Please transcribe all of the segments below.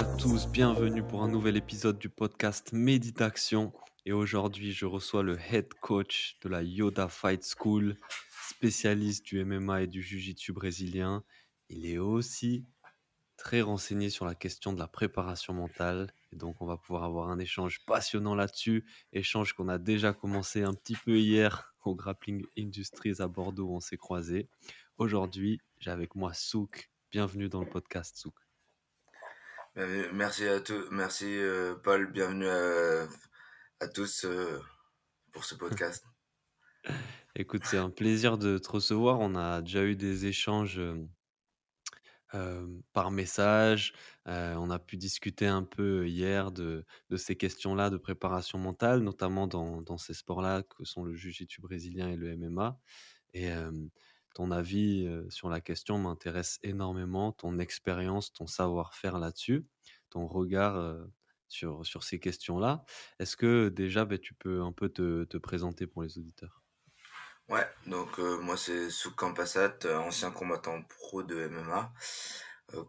À tous, bienvenue pour un nouvel épisode du podcast Méditation. Et aujourd'hui, je reçois le head coach de la Yoda Fight School, spécialiste du MMA et du Jiu-Jitsu brésilien. Il est aussi très renseigné sur la question de la préparation mentale. Et donc, on va pouvoir avoir un échange passionnant là-dessus. Échange qu'on a déjà commencé un petit peu hier au Grappling Industries à Bordeaux où on s'est croisés. Aujourd'hui, j'ai avec moi Souk. Bienvenue dans le podcast Souk. Ben, Merci à tous, merci euh, Paul, bienvenue à, tous euh, pour ce podcast. Écoute, c'est un plaisir de te recevoir. On a déjà eu des échanges euh, par message. On a pu discuter un peu hier de, ces questions-là de préparation mentale, notamment dans, ces sports-là que sont le jiu-jitsu brésilien et le MMA. Et ton avis sur la question m'intéresse énormément, ton expérience, ton savoir-faire là-dessus, ton regard sur, sur ces questions-là. Est-ce que déjà, ben, tu peux un peu te, te présenter pour les auditeurs? Ouais, donc moi c'est Souk Passat, ancien combattant pro de MMA,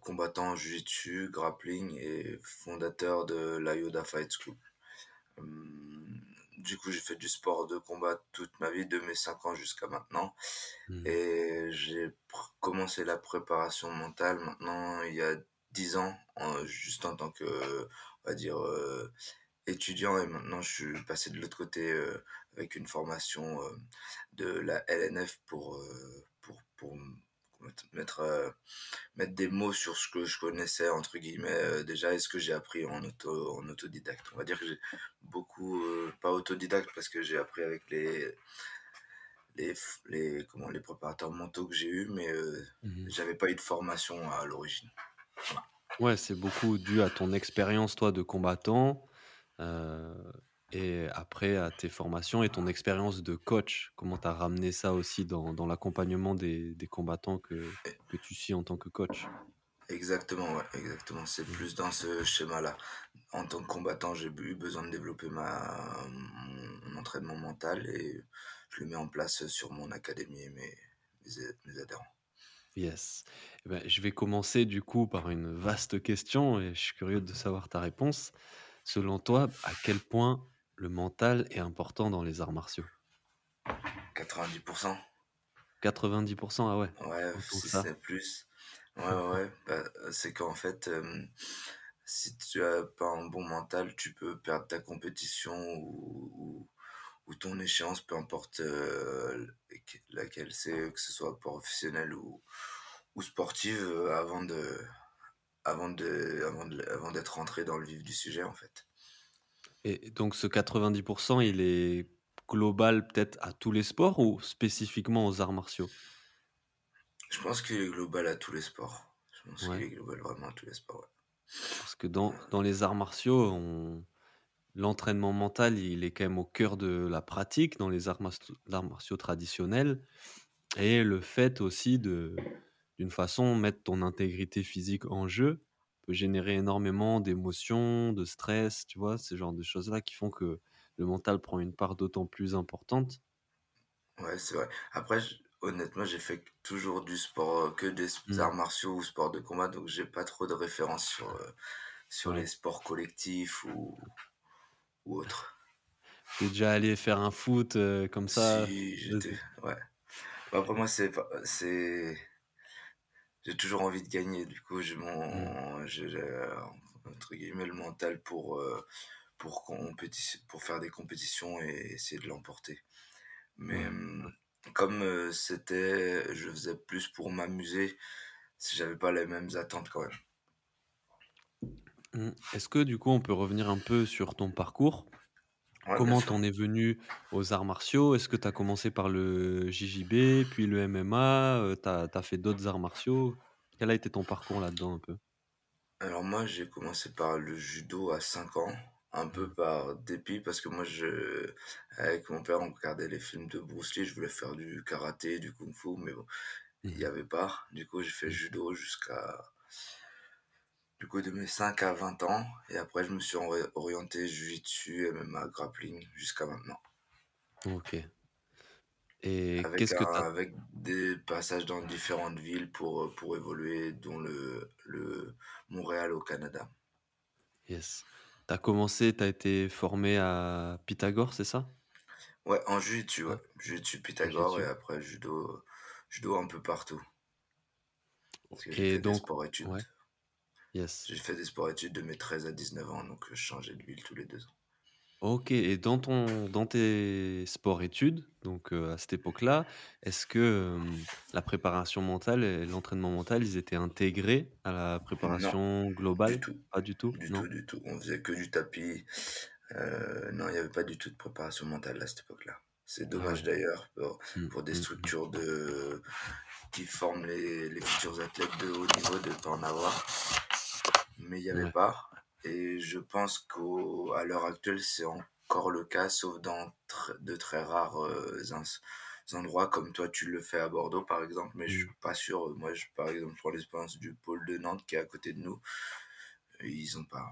combattant Jiu-Jitsu, grappling et fondateur de la Yoda Fight School. Du coup, j'ai fait du sport de combat toute ma vie, de mes 5 ans jusqu'à maintenant. Hmm. Et j'ai commencé la préparation mentale maintenant il y a 10 ans, en- juste en tant que, on va dire, euh, étudiant. Et maintenant, je suis passé de l'autre côté euh, avec une formation euh, de la LNF pour, pour, pour mettre, mettre, euh, mettre des mots sur ce que je connaissais, entre guillemets, euh, déjà, et ce que j'ai appris en, auto, en autodidacte. On va dire que j'ai beaucoup, euh, pas autodidacte, parce que j'ai appris avec les, les, les, comment, les préparateurs mentaux que j'ai eus, mais euh, Mhm. j'avais pas eu de formation à l'origine. Ouais, c'est beaucoup dû à ton expérience, toi, de combattant, euh, et après à tes formations et ton expérience de coach. Comment tu as ramené ça aussi dans, dans l'accompagnement des, des combattants que, que tu suis en tant que coach? Exactement, ouais, exactement. C'est Mhm. plus dans ce schéma-là. En tant que combattant, j'ai eu besoin de développer ma, mon, mon entraînement mental et je le mets en place sur mon académie et mes, mes, mes adhérents. Yes. Eh ben, je vais commencer du coup par une vaste question et je suis curieux de savoir ta réponse. Selon toi, à quel point le mental est important dans les arts martiaux? 90%, 90%, ah ouais, ouais, si c'est plus. Ouais, ouais. Bah, c'est qu'en fait, euh, si tu as pas un bon mental, tu peux perdre ta compétition ou, ou, ou ton échéance, peu importe euh, laquelle c'est, que ce soit professionnel ou, ou sportive, euh, avant de, avant de, avant de, avant d'être rentré dans le vif du sujet, en fait. Et donc ce 90%, il est global peut-être à tous les sports ou spécifiquement aux arts martiaux? Je pense qu'il est global à tous les sports. Je pense Ouais. qu'il est global vraiment à tous les sports. ouais. Parce que dans, dans les arts martiaux, on- l'entraînement mental, il est quand même au cœur de la pratique dans les arts martiaux traditionnels. Et le fait aussi de, d'une façon, mettre ton intégrité physique en jeu peut générer énormément d'émotions, de stress, tu vois, ce genre de choses-là qui font que le mental prend une part d'autant plus importante. Ouais, c'est vrai. Après, je- honnêtement, j'ai fait toujours du sport, euh, que des s- Mm. arts martiaux ou sports de combat, donc j'ai pas trop de références sur, euh, sur Ouais. les sports collectifs ou, ou autres. T'es déjà allé faire un foot euh, comme ça Si, j'étais, ouais. Bah, Après, moi, c'est, pas- c'est, j'ai toujours envie de gagner, du coup, j'ai Mm. mon, j'ai, j'ai, entre guillemets, le mental pour, euh, pour, pour faire des compétitions et essayer de l'emporter. Mais hum, comme euh, c'était, je faisais plus pour m'amuser, j'avais pas les mêmes attentes quand même. Mm. Est-ce que du coup on peut revenir un peu sur ton parcours? Ouais, bien Comment sûr. t'en es venu aux arts martiaux? Est-ce que tu as commencé par le JJB, puis le MMA? euh, t'as, t'as fait d'autres arts martiaux? Quel a été ton parcours là-dedans un peu? Alors moi, j'ai commencé par le judo à 5 ans, un peu Mmh. par dépit parce que moi je avec mon père, on regardait les films de Bruce Lee, je voulais faire du karaté, du kung-fu, mais bon, il y Mmh avait pas. Du coup, j'ai fait Mmh. judo jusqu'à du coup de mes 5 à 20 ans et après je me suis ori orienté jiu-jitsu, MMA, grappling jusqu'à maintenant. OK et Avec qu'est-ce que as avec des passages dans différentes villes pour, heu, pour évoluer, dont le le Montréal au Canada. yes. Tu as commencé, tu as été formé à Pythagore, c'est ça? Ouais, en jiu-jitsu, Ouais. Jiu-jitsu Pythagore et après judo, judo un peu partout. Parce que j'ai Et donc ouais, yes. J'ai fait des sports-études de mes 13 à 19 ans, donc je changeais de ville tous les 2 ans. OK et dans ton dans tes sports-études, donc heu, à cette époque-là, est-ce que, hem, la préparation mentale et l'entraînement mental, ils étaient intégrés à la Non, préparation du globale? tout, Pas du tout? du tout, Non? du tout. On faisait que du tapis. Heu, non, il y avait pas du tout de préparation mentale à cette époque-là. C'est Ah ouais. dommage d'ailleurs pour Mmh, pour des mmh mh. structures de qui forment les les futurs athlètes de haut niveau de pas en avoir. Mais il y avait Ouais, pas et je pense qu'au à l'heure actuelle, c'est encore le cas, sauf dans tr de très rares, ins endroits comme toi tu le fais à Bordeaux, par exemple, mais je mmh. suis pas sûr. Moi, je par exemple, je prends l'expérience du pôle de Nantes qui est à côté de nous, ils ont pas.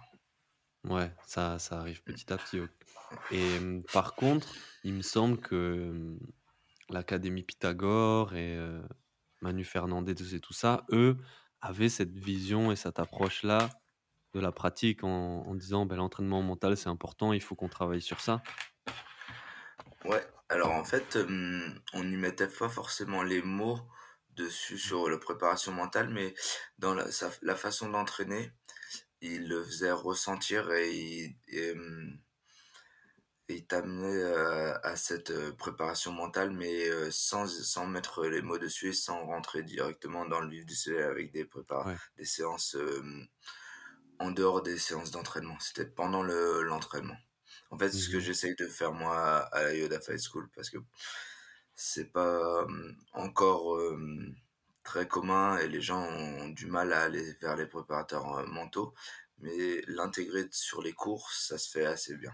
Ouais, ça ça arrive petit à petit, et par contre, il me semble que, l'académie Pythagore et Manu Fernandez et tout ça, eux, avaient cette vision et cette approche-là de la pratique en en disant: «Beh, l'entraînement mental, c'est important, il faut qu'on travaille sur ça». Ouais, alors en fait, on n'y mettait pas forcément les mots dessus Mmh. sur la préparation mentale, mais dans la sa la façon d'entraîner, il le faisait ressentir et et heu, à cette, préparation mentale, mais sans sans mettre les mots dessus et sans rentrer directement dans le vif du sujet avec des prépa Ouais. des séances, en dehors des séances d'entraînement. C'était pendant le l'entraînement. En fait, c'est ce que Mmh j'essaye de faire moi à la Yoda Fight School parce que c'est pas, encore, très commun et les gens ont du mal à aller vers les préparateurs, mentaux, mais l'intégrer sur les cours, ça se fait assez bien.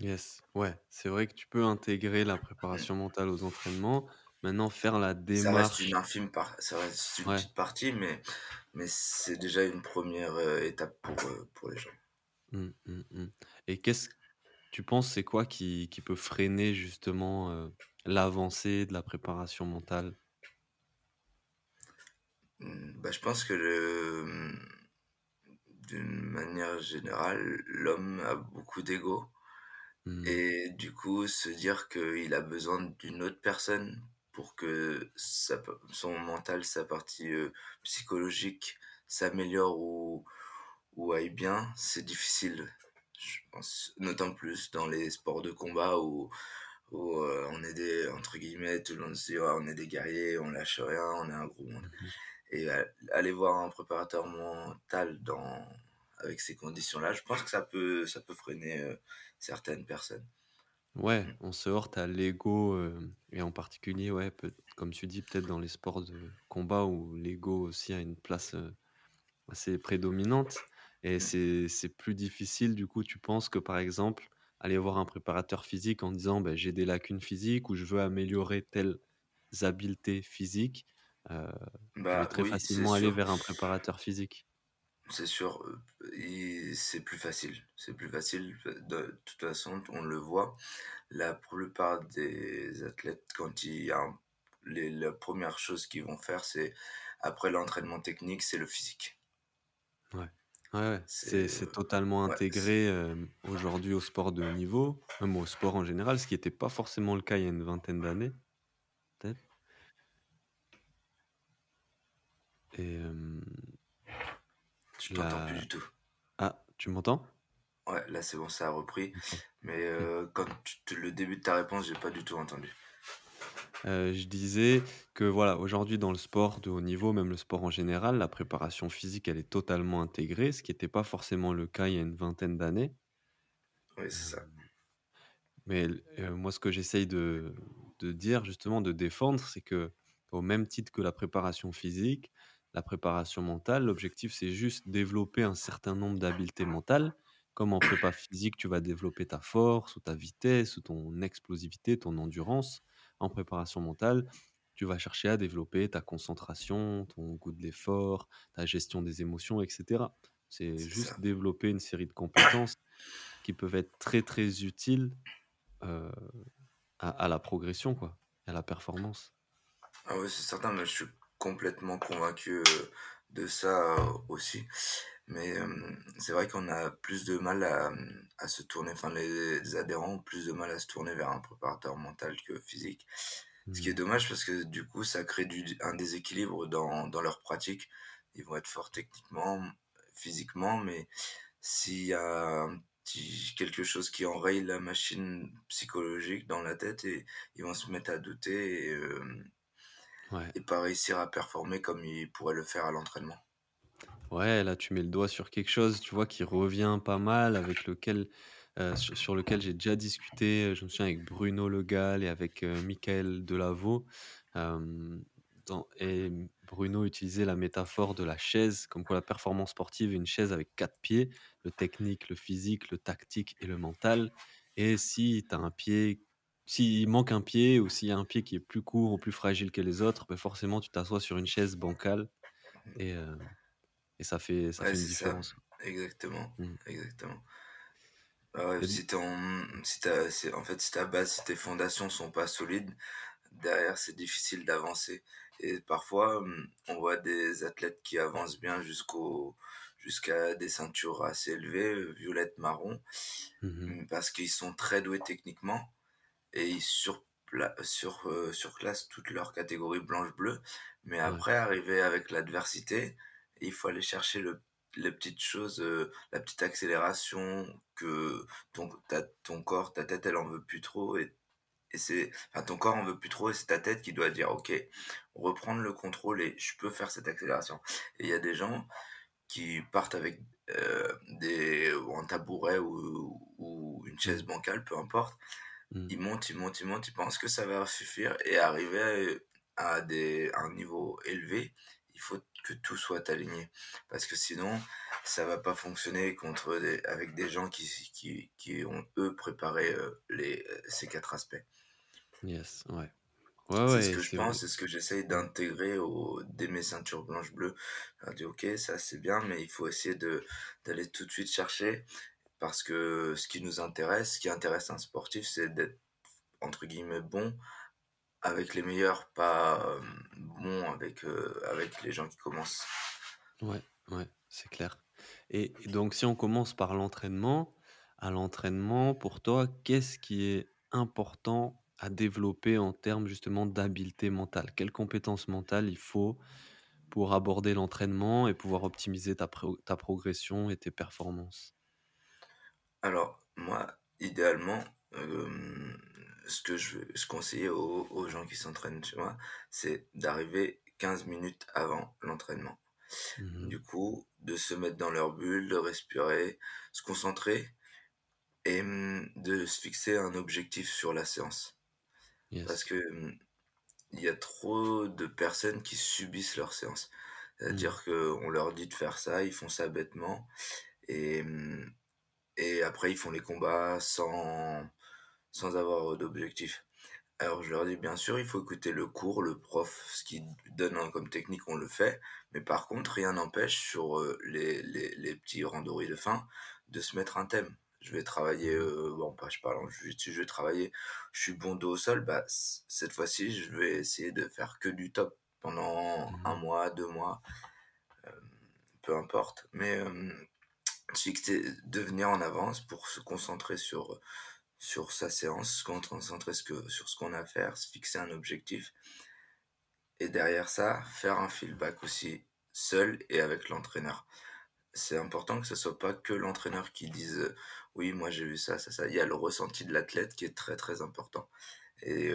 Yes, ouais, c'est vrai que tu peux intégrer la Mmh. préparation mentale aux entraînements. Maintenant faire la Ça reste une démarche infime part ça reste une ouais. petite partie, mais mais c'est déjà une première re étape pour, heu, pour les gens. Mmh, mmh mh et qu'est-ce tu penses, c'est quoi qui qui peut freiner justement, heu, l'avancée de la préparation mentale? Mmh, bah, je pense que le, mmh, d'une manière générale, l'homme a beaucoup d'ego Mmh, et du coup, se dire qu'il a besoin d'une autre personne pour que sa son mental, sa partie, psychologique s'améliore ou ou aille bien, c'est difficile, je pense. D'autant plus dans les sports de combat où où, on est des entre guillemets, tout le monde se dit: «Ouais, on est des guerriers, on lâche rien, on est un gros monde» mmh et a aller voir un préparateur mental dans avec ces conditions-là, je pense que ça peut ça peut freiner, certaines personnes. Ouais, Mmh. on se heurte à l'ego, hem et en particulier, ouais, peut comme tu dis, peut-être dans les sports de combat où l'ego aussi a une place, heu, assez prédominante et c'est c'est plus difficile du coup, tu penses que, par exemple, aller voir un préparateur physique en disant: «Beh, j'ai des lacunes physiques» ou «Je veux améliorer telles habiletés physiques», je vais Bah, très oui, c'est facilement aller sûr. vers un préparateur physique. C'est sûr, et c'est plus facile. C'est plus facile, de toute façon, on le voit. La plupart des athlètes, quand il y a un les la première chose qu'ils vont faire, c'est après l'entraînement technique, c'est le physique. Ouais. Ouais, ouais, c'est totalement ouais, intégré, hem, aujourd'hui au sport de haut niveau, même au sport en général, ce qui était pas forcément le cas il y a une vingtaine d'années, peut-être et hem, je t'entends plus du tout. ah, tu m'entends? Ouais, là, c'est bon, ça a repris, mais heu, quand tu le début de ta réponse, j'ai pas du tout entendu. Heu, je disais que voilà, aujourd'hui dans le sport de haut niveau, même le sport en général, la préparation physique, elle est totalement intégrée, ce qui était pas forcément le cas il y a une vingtaine d'années. Oui, c'est ça. Hem, mais moi ce que j'essaye de de dire justement, de défendre, c'est que au même titre que la préparation physique, la préparation mentale, l'objectif, c'est juste développer un certain nombre d'habiletés mentales. Comme en prépa physique, tu vas développer ta force ou ta vitesse ou ton explosivité, ton endurance. En préparation mentale, tu vas chercher à développer ta concentration, ton goût de l'effort, ta gestion des émotions, et cetera. C'est juste ça. développer une série de compétences qui peuvent être très, très utiles, à à la progression, quoi, à la performance. Ah ouais, c'est certain, mais je suis complètement convaincu, heu, de ça, heu, aussi. Mais, hem, c'est vrai qu'on a plus de mal à, à se tourner enfin les les adhérents ont plus de mal à se tourner vers un préparateur mental que physique. Ce qui est Mmh. dommage parce que du coup, ça crée du un déséquilibre dans dans leur pratique. Ils vont être forts techniquement, physiquement, mais s'il y a quelque chose qui enraye la machine psychologique dans la tête et ils vont se mettre à douter et Ouais. et pas réussir à performer comme ils pourraient le faire à l'entraînement. Ouais, là, tu mets le doigt sur quelque chose, tu vois, qui revient pas mal, avec lequel, heu, sur sur lequel j'ai déjà discuté, heu, je me souviens avec Bruno Le Gall et avec, heu, Mickaël Delaveau. Dans et Bruno utilisait la métaphore de la chaise, comme quoi la performance sportive est une chaise avec 4 pieds, le technique, le physique, le tactique et le mental et si tu as un pied s'il manque un pied ou s'il y a un pied qui est plus court ou plus fragile que les autres, beh, forcément tu t'assois sur une chaise bancale et heu et ça fait ça Ouais, fait une c'est ça, différence. exactement, Mmh. exactement. Ah ouais, d si ton si en fait, si ta base, si tes fondations sont pas solides, derrière, c'est difficile d'avancer et parfois, mmh, on voit des athlètes qui avancent bien jusqu'au jusqu'à des ceintures assez élevées, violettes, marron, mmh mh. mmh, parce qu'ils sont très doués techniquement et ils sur, heu, surclassent toutes leurs catégories blanche-bleu, mais Ouais. après, arrivé avec l'adversité, il faut aller chercher le les petites choses, heu, la petite accélération que ton ta ton corps, ta tête, elle en veut plus trop et et c'est enfin, ton corps en veut plus trop et c'est ta tête qui doit dire: «OK, reprendre le contrôle et je peux faire cette accélération» et il y a des gens qui partent avec, heu, des ou un tabouret ou ou une chaise Mmh. bancale, peu importe, Mmh. ils montent, ils montent, ils montent, ils pensent que ça va suffire et arriver à des à un niveau élevé, il faut que tout soit aligné. Parce que sinon, ça va pas fonctionner contre des avec des gens qui qui qui ont, eux, préparé, heu, les ces 4 aspects. Yes, ouais. Ouais, C'est ce ouais que je pense, c'est ce que j'essaye d'intégrer au dès mes ceintures blanche-bleu. Je leur dis: «OK, ça c'est bien, mais il faut essayer de d'aller tout de suite chercher» parce que ce qui nous intéresse, ce qui intéresse un sportif, c'est d'être entre guillemets «bon» avec les meilleurs, pas, hem, bon avec, heu, avec les gens qui commencent. Ouais, ouais, c'est clair et donc si on commence par l'entraînement, à l'entraînement, pour toi, qu'est-ce qui est important à développer en termes justement d'habileté mentale? Quelles compétences mentales il faut pour aborder l'entraînement et pouvoir optimiser ta ta progression et tes performances? Alors moi, idéalement, hem, ce que je je conseillais aux aux gens qui s'entraînent chez moi, c'est d'arriver 15 minutes avant l'entraînement. Mmh mh. Du coup, de se mettre dans leur bulle, de respirer, se concentrer et mmh, de se fixer un objectif sur la séance. Parce que, mmh, il y a trop de personnes qui subissent leur séance. Mmh. C'est-à-dire qu'on leur dit de faire ça, ils font ça bêtement et et après ils font les combats sans sans avoir, heu, d'objectif. Alors je leur dis: «Bien sûr, il faut écouter le cours, le prof, ce qu'il donne comme technique, on le fait, mais par contre, rien n'empêche sur, heu, les les les petits randoris de fin, de se mettre un thème. Je vais travailler, Mmh mh. heu, bon, bah, je parle en je vais travailler je suis bon dos au sol, bah, cette fois-ci, je vais essayer de faire que du top pendant Mmh un mois, 2 mois, peu importe, mais se fixer de en avance pour se concentrer sur, sur sa séance, se concentrer sur ce qu'on a à faire, se fixer un objectif et derrière ça, faire un feedback aussi, seul et avec l'entraîneur. C'est important que ce soit pas que l'entraîneur qui dise, «Oui, moi j'ai vu ça, ça, ça». Il y a le ressenti de l'athlète qui est très, très important et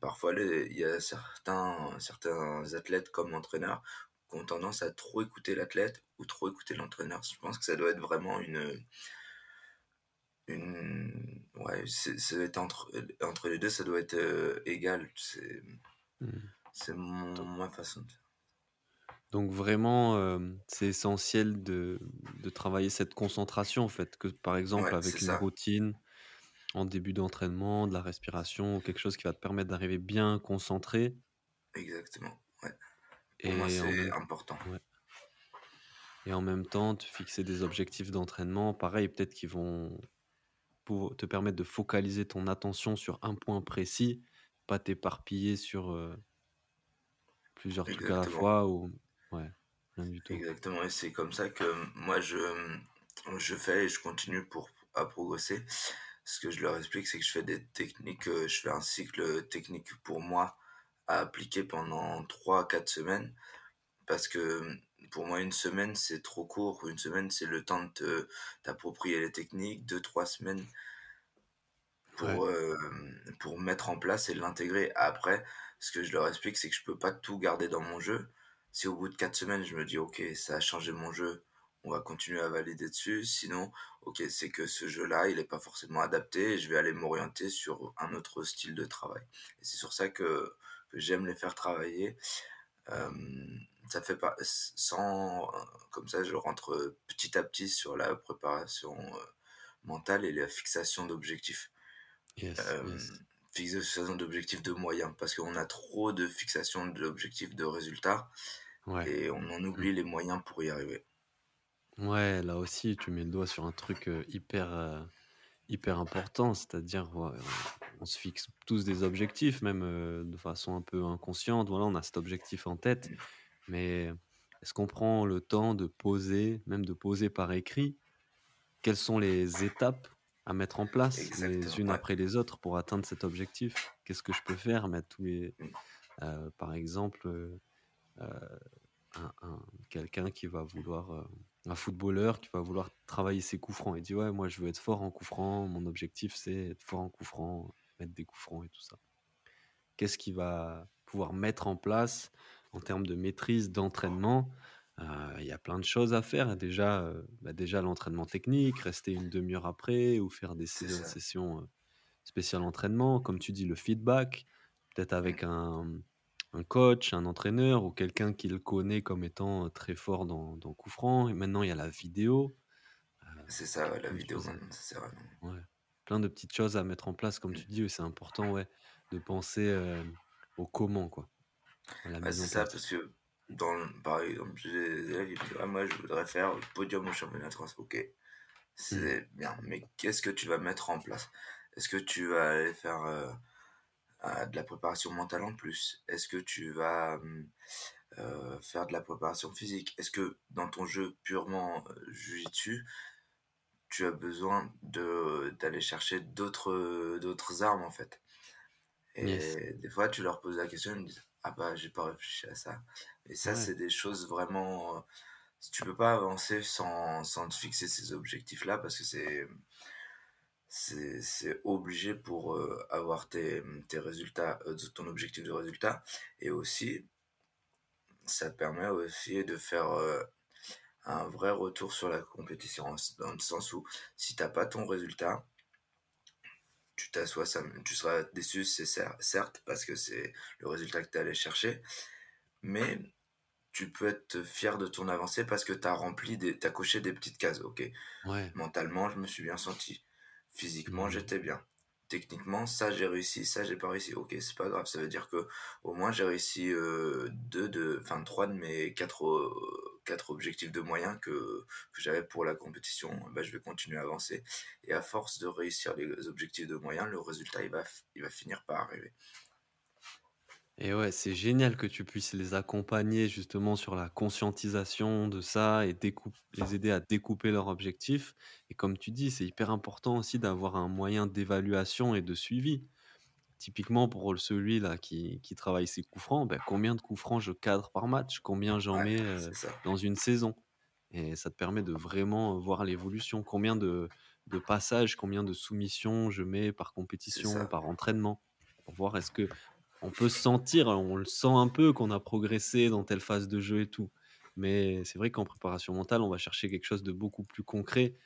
parfois il y a certains certains athlètes comme l'entraîneur qui ont tendance à trop écouter l'athlète ou trop écouter l'entraîneur. Je pense que ça doit être vraiment une, une ouais, c'est ça doit être entre, entre les 2 ça doit être, heu, égal. C'est Mmh. mon ma façon de faire. Donc vraiment, hem, c'est essentiel de de travailler cette concentration en fait, que par exemple Ouais, avec une ça, routine en début d'entraînement, de la respiration ou quelque chose qui va te permettre d'arriver bien concentré exactement. Pour moi, c'est même important. ouais et en même temps te fixer des objectifs d'entraînement, pareil, peut-être qui vont pour te permettre de focaliser ton attention sur un point précis, pas t'éparpiller sur, heu, plusieurs trucs à la Exactement, fois ou ouais, rien du tout. exactement et c'est comme ça que moi je, je fais et je continue pour à progresser. Ce que je leur explique, c'est que je fais des techniques, heu, je fais un cycle technique pour moi à appliquer pendant trois quatre semaines parce que, pour moi, une semaine, c'est trop court. Une semaine, c'est le temps de t'approprier les techniques. deux trois semaines Ouais, pour, hem, pour mettre en place et l'intégrer. Après, ce que je leur explique, c'est que je peux pas tout garder dans mon jeu. Si au bout de 4 semaines, je me dis: «OK, ça a changé mon jeu, on va continuer à valider dessus». Sinon, OK, c'est que ce jeu-là, il est pas forcément adapté et je vais aller m'orienter sur un autre style de travail. Et c'est sur ça que que j'aime les faire travailler. Ça fait pas sans comme ça, je rentre, petit à petit sur la préparation, heu, mentale et la fixation d'objectifs. yes, yes. Hem, fixation d'objectifs de moyens, parce qu'on a trop de fixation d'objectifs de résultats Ouais. et on en Mmh. oublie les moyens pour y arriver. Ouais, là aussi, tu mets le doigt sur un truc, hyper, hyper important. C'est-à-dire, ouais, on se fixe tous des objectifs, même, heu, de façon un peu inconsciente. Voilà, on a cet objectif en tête, mais est-ce qu'on prend le temps de poser, même de poser par écrit, quelles sont les étapes à mettre en place les unes ouais. après les autres pour atteindre cet objectif? Qu'est-ce que je peux faire? Mettre tous les heu, par exemple, un un quelqu'un qui va vouloir, un footballeur qui va vouloir travailler ses coups francs. Il dit: «Ouais, moi je veux être fort en coups francs, mon objectif c'est être fort en coups francs, mettre des coups francs et tout ça». Qu'est-ce qu'il va pouvoir mettre en place en termes de maîtrise, d'entraînement? Heu, il y a plein de choses à faire. Déjà, heu, bah, déjà l'entraînement technique, rester une demi heure après ou faire des sessions, Spécial entraînement, comme tu dis, le feedback, peut-être avec un un coach, un entraîneur ou quelqu'un qui le connaît comme étant, heu, très fort dans dans coup franc et maintenant il y a la vidéo, heu, c'est ça, ouais, la vidéo maintenant, ça sert à rien. Ouais, plein de petites choses à mettre en place comme tu Mmh. dis et c'est important, ouais, de penser, hem, au comment, quoi, à la Ouais, mise c'est en ça, place. parce que dans le par exemple, j'ai des élèves, me disent: «Ah moi, je voudrais faire le podium au championnat de France». OK, Mmh. c'est bien, mais qu'est-ce que tu vas mettre en place? Est-ce que tu vas aller faire, de la préparation mentale en plus? Est-ce que tu vas, heu, faire de la préparation physique? Est-ce que dans ton jeu purement, heu, jiu-jitsu, tu as besoin de d'aller chercher d'autres, d'autres armes, en fait? Yes. Et des fois, tu leur poses la question, ils me disent: «Ah bah, j'ai pas réfléchi à ça» et ça, Ouais, c'est des choses vraiment, si tu peux pas avancer sans sans te fixer ces objectifs-là parce que c'est c'est obligé pour, heu, avoir tes, tes résultats, heu, ton objectif de résultat et aussi, ça permet aussi de faire, heu, un vrai retour sur la compétition. Dans le sens où si tu as pas ton résultat, tu t'assois tu seras déçu, c'est cer certes, parce que c'est le résultat que tu es allé chercher, mais tu peux être fier de ton avancée parce que tu as rempli tu as coché des petites cases. OK, ouais. mentalement, je me suis bien senti. Physiquement, j'étais bien. Techniquement, ça j'ai réussi, ça j'ai pas réussi. OK, c'est pas grave, ça veut dire que au moins j'ai réussi, heu, 2 de 3 de mes 4 heu, 4 objectifs de moyens que j'avais pour la compétition. Bah, je vais continuer à avancer et à force de réussir les objectifs de moyens, le résultat il il va finir par arriver. Et ouais, c'est génial que tu puisses les accompagner justement sur la conscientisation de ça et découp les aider à découper leurs objectifs. Et comme tu dis, c'est hyper important aussi d'avoir un moyen d'évaluation et de suivi. Typiquement pour celui-là qui, qui travaille ses coups francs, ben, combien de coups francs je cadre par match? Combien j'en Ouais, mets euh, c'est ça. dans une saison? Et ça te permet de vraiment voir l'évolution. Combien de, de passages, combien de soumissions je mets par C'est compétition, ça. par entraînement, pour voir est-ce que on peut se sentir, on le sent un peu qu'on a progressé dans telle phase de jeu et tout. Mais c'est vrai qu'en préparation mentale, on va chercher quelque chose de beaucoup plus concret,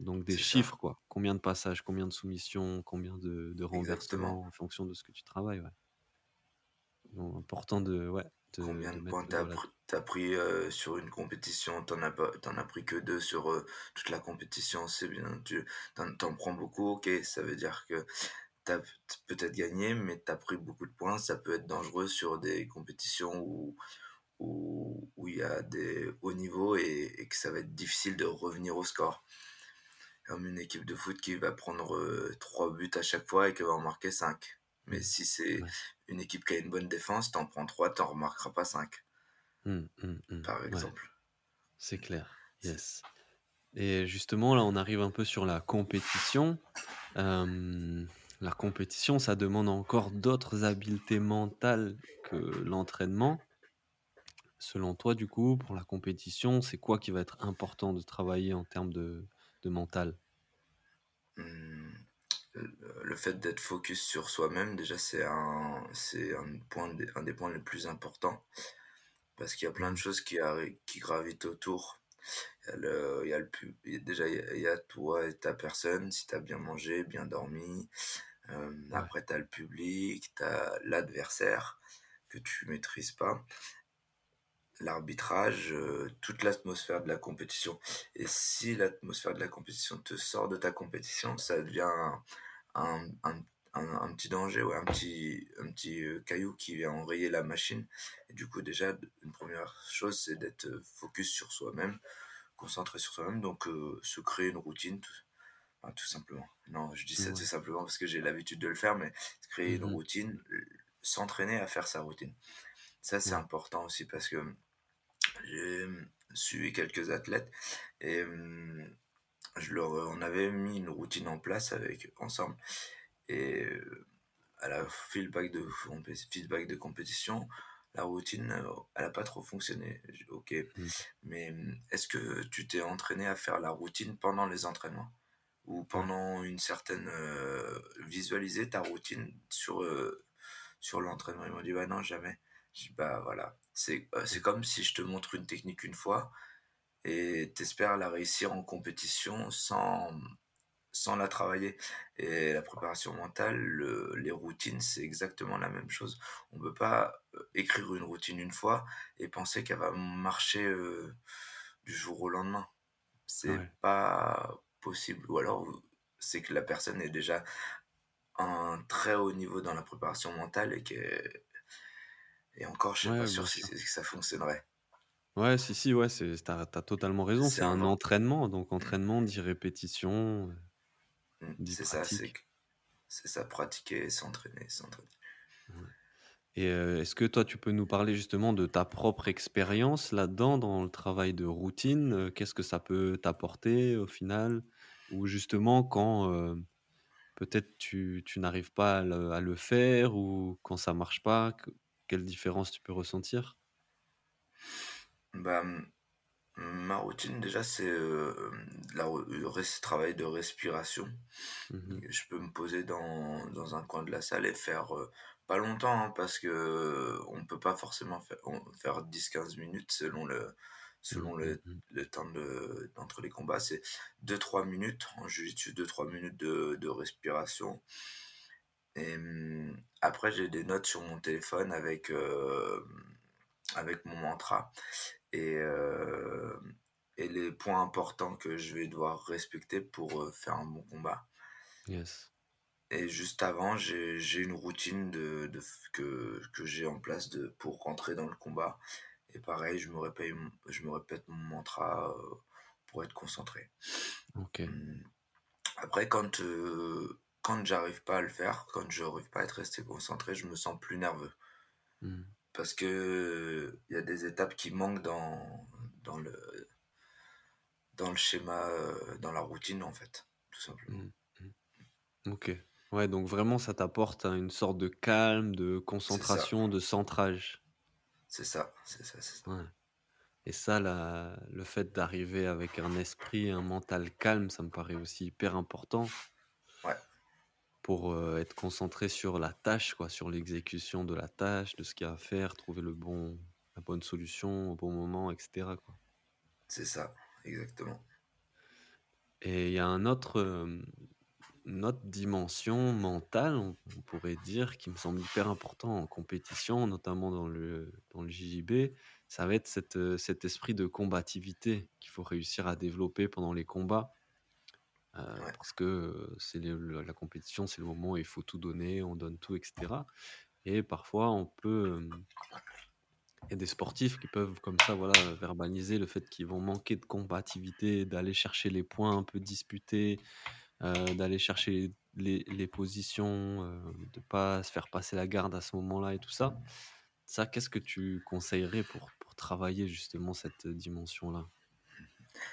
donc des ça. chiffres, quoi. Combien de passages, combien de soumissions, combien de, de renversements en fonction de ce que tu travailles, ouais. Donc important de ouais, de Combien de points le tu as doigt là pr tu as pris, heu, sur une compétition? Tu en as pas tu en as pris que 2 sur, heu, toute la compétition, c'est bien. Tu tu en tu en prends beaucoup, OK, ça veut dire que tu as p peut-être gagné, mais tu as pris beaucoup de points. Ça peut être dangereux sur des compétitions où où où il y a des hauts niveaux et et que ça va être difficile de revenir au score. Comme une équipe de foot qui va prendre, heu, 3 buts à chaque fois et qui va en marquer 5. Mais Mmh. si c'est Ouais. une équipe qui a une bonne défense, tu en prends 3, tu en remarqueras pas 5, Mmh, mmh, mmh. par Ouais, exemple. c'est clair. Yes. Et justement, là, on arrive un peu sur la compétition. La compétition, ça demande encore d'autres habiletés mentales que l'entraînement. Selon toi, du coup, pour la compétition, c'est quoi qui va être important de travailler en termes de mental? Mmh, le fait d'être focus sur soi-même, déjà, c'est un un point un des points les plus importants parce qu'il y a plein de choses qui qui gravitent autour. Il y a le il y a le déjà, il y a toi et ta personne, si tu as bien mangé, bien dormi. Ouais, après, tu as le public, tu as l'adversaire que tu maîtrises pas, l'arbitrage, toute l'atmosphère de la compétition. Et si l'atmosphère de la compétition te sort de ta compétition, ça devient un un un un petit danger, ouais, un petit un petit, caillou qui vient enrayer la machine. Et du coup déjà une 1 chose, c'est d'être, focus sur soi-même, concentré sur soi-même. Donc se créer une routine tout enfin tout simplement. Non, je dis ça tout simplement parce que j'ai l'habitude de le faire, mais créer une Mmh routine, s'entraîner à faire sa routine. Ça, c'est Ouais, important aussi parce que, mmh, j'ai, mmh, suivi quelques athlètes et hem, je leur, heu on avait mis une routine en place avec ensemble et heu, à la feedback de feedback de compétition, la routine, heu, elle a pas trop fonctionné. OK, mmh, mais mmh, est-ce que tu t'es entraîné à faire la routine pendant les entraînements? Ou pendant une certaine, heu visualiser ta routine sur, heu, sur l'entraînement? Ils m'ont dit: «Bah non, jamais». Je dis: «Bah voilà, c'est, heu, c'est mmh, comme si je te montre une technique une fois et tu espères la réussir en compétition sans, sans la travailler et la préparation mentale, le les routines, c'est exactement la même chose. On peut pas, écrire une routine une fois et penser qu'elle va marcher, du jour au lendemain. C'est ouais. pas possible ou alors, c'est que la personne est déjà à un très haut niveau dans la préparation mentale et que et encore, je sais pas Ouais, sûr si que ça fonctionnerait. Ouais, si, si, ouais, tu as totalement raison. C'est un entraînement, donc mmh, entraînement dit répétition, mmh, dit c'est ça, c'est ça, pratiquer, s'entraîner, s'entraîner. Ouais. Et heu, est-ce que toi, tu peux nous parler justement de ta propre expérience là-dedans, dans le travail de routine? Heu, qu'est-ce que ça peut t'apporter au final? Ou justement quand, heu, peut-être tu tu n'arrives pas à le à le faire ou quand ça marche pas, que quelle différence tu peux ressentir? Bah, Ma routine déjà c'est, re le travail de respiration. Mmh mh. Je peux me poser dans dans un coin de la salle et faire, heu, pas longtemps, hein, parce que, heu, on peut pas forcément faire on faire 10-15 minutes selon le selon mmh. le le temps de d'entre les combats. C'est deux trois minutes, en jiu-jitsu, 2-3 minutes de de respiration. Et mmh, après j'ai des notes sur mon téléphone avec, hem, avec mon mantra. Et hem et les points importants que je vais devoir respecter pour, heu, faire un bon combat. Yes. et juste avant, j'ai j'ai une routine de de que que j'ai en place de pour rentrer dans le combat et pareil, je me répète mon je me répète mon mantra, heu, pour être concentré. Mmh, après quand, heu, quand j'arrive pas à le faire, quand j'arrive pas à être resté concentré, je me sens plus nerveux Mmh. parce que, il y a des étapes qui manquent dans dans le Dans le schéma, heu, dans la routine, en fait, tout simplement. Mmh. OK. Ouais, donc vraiment ça t'apporte, hein, une sorte de calme, de concentration, de centrage. C'est ça, c'est ça, c'est ça. Ouais. Et ça, la le fait d'arriver avec un esprit, un mental calme, ça me paraît aussi hyper important Ouais, pour, heu, être concentré sur la tâche, quoi, sur l'exécution de la tâche, de ce qu'il y a à faire, trouver le bon la bonne solution au bon moment et cetera, quoi. c'est ça, exactement. Et il y a un autre, hem, une autre dimension mentale, on on pourrait dire, qui me semble hyper important en compétition, notamment dans le dans le JJB, ça va être cet, heu, cet esprit de combativité qu'il faut réussir à développer pendant les combats. Ouais, parce que, heu, c'est la compétition, c'est le moment où il faut tout donner, on donne tout et cetera et parfois on peut, il y a des sportifs qui peuvent comme ça, voilà, verbaliser le fait qu'ils vont manquer de combativité, d'aller chercher les points un peu disputés, heu, d'aller chercher les les positions, heu, de pas se faire passer la garde à ce moment-là et tout ça. Ça, qu'est-ce que tu conseillerais pour pour travailler justement cette dimension-là?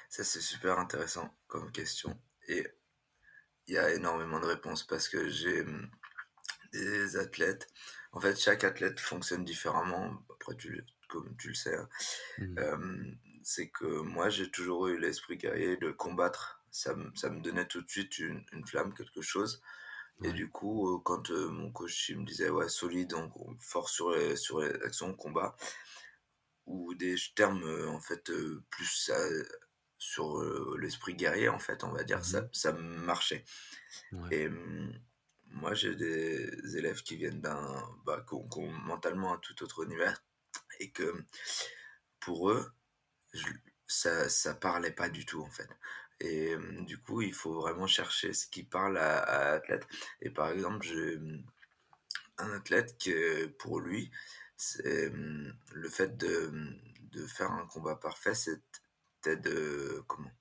ça c'est super intéressant comme question et il y a énormément de réponses parce que j'ai, mmh, des athlètes en fait, chaque athlète fonctionne différemment. Après tu comme tu le sais, hein, Mmh hem, c'est que moi j'ai toujours eu l'esprit guerrier de combattre. Ça me ça me donnait tout de suite une une flamme, quelque chose. Et du coup, heu, quand, heu, mon coach il me disait: «Ouais solide, on on fort sur les sur les actions combat» ou des termes, heu, en fait, plus, sur, l'esprit guerrier en fait, on va dire, ça Mmh ça marchait. Ouais. et mmh, moi j'ai des élèves qui viennent d'un bah, qui ont qui ont mentalement un tout autre univers et que pour eux, je ça ça parlait pas du tout en fait et hem, du coup, il faut vraiment chercher ce qui parle à à l'athlète et par exemple, j'ai, mmh, un athlète que pour lui, c'est, mmh, le fait de, mmh, de faire un combat parfait, c'était de comment?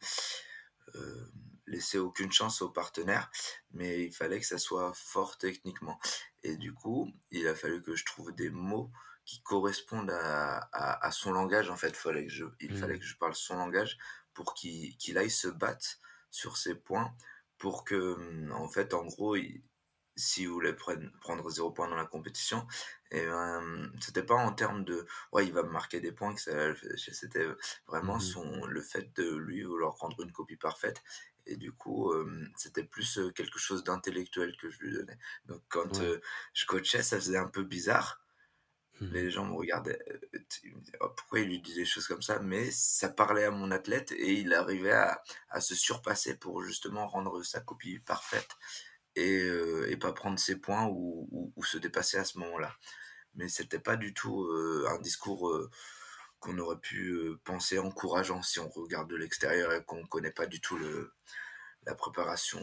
Heu, laisser aucune chance au partenaire, mais il fallait que ça soit fort techniquement et du coup, il a fallu que je trouve des mots qui correspondent à à à son langage, en fait. Fallait que je il fallait Mmh. que je parle son langage pour qu'il aille se battre sur ses points pour que, en fait, en gros, il s'il voulait prenne prendre zéro point dans la compétition et ben, c'était pas en termes de: «Ouais, il va me marquer des points que ça va le f» c'était vraiment Mmh son le fait de lui vouloir rendre une copie parfaite et du coup, c'était plus, heu, quelque chose d'intellectuel que je lui donnais. Donc quand, Ouais. heu, je coachais, ça faisait un peu bizarre. Mmh Les gens me regardaient, ils me disaient: «Oh pourquoi il lui dit des choses comme ça?» mais ça parlait à mon athlète et il arrivait à à se surpasser pour justement rendre sa copie parfaite et et pas prendre ses points ou ou ou se dépasser à ce moment-là. Mais c'était pas du tout, un discours, qu'on aurait pu, penser encourageant si on regarde de l'extérieur et qu'on connaît pas du tout le la préparation,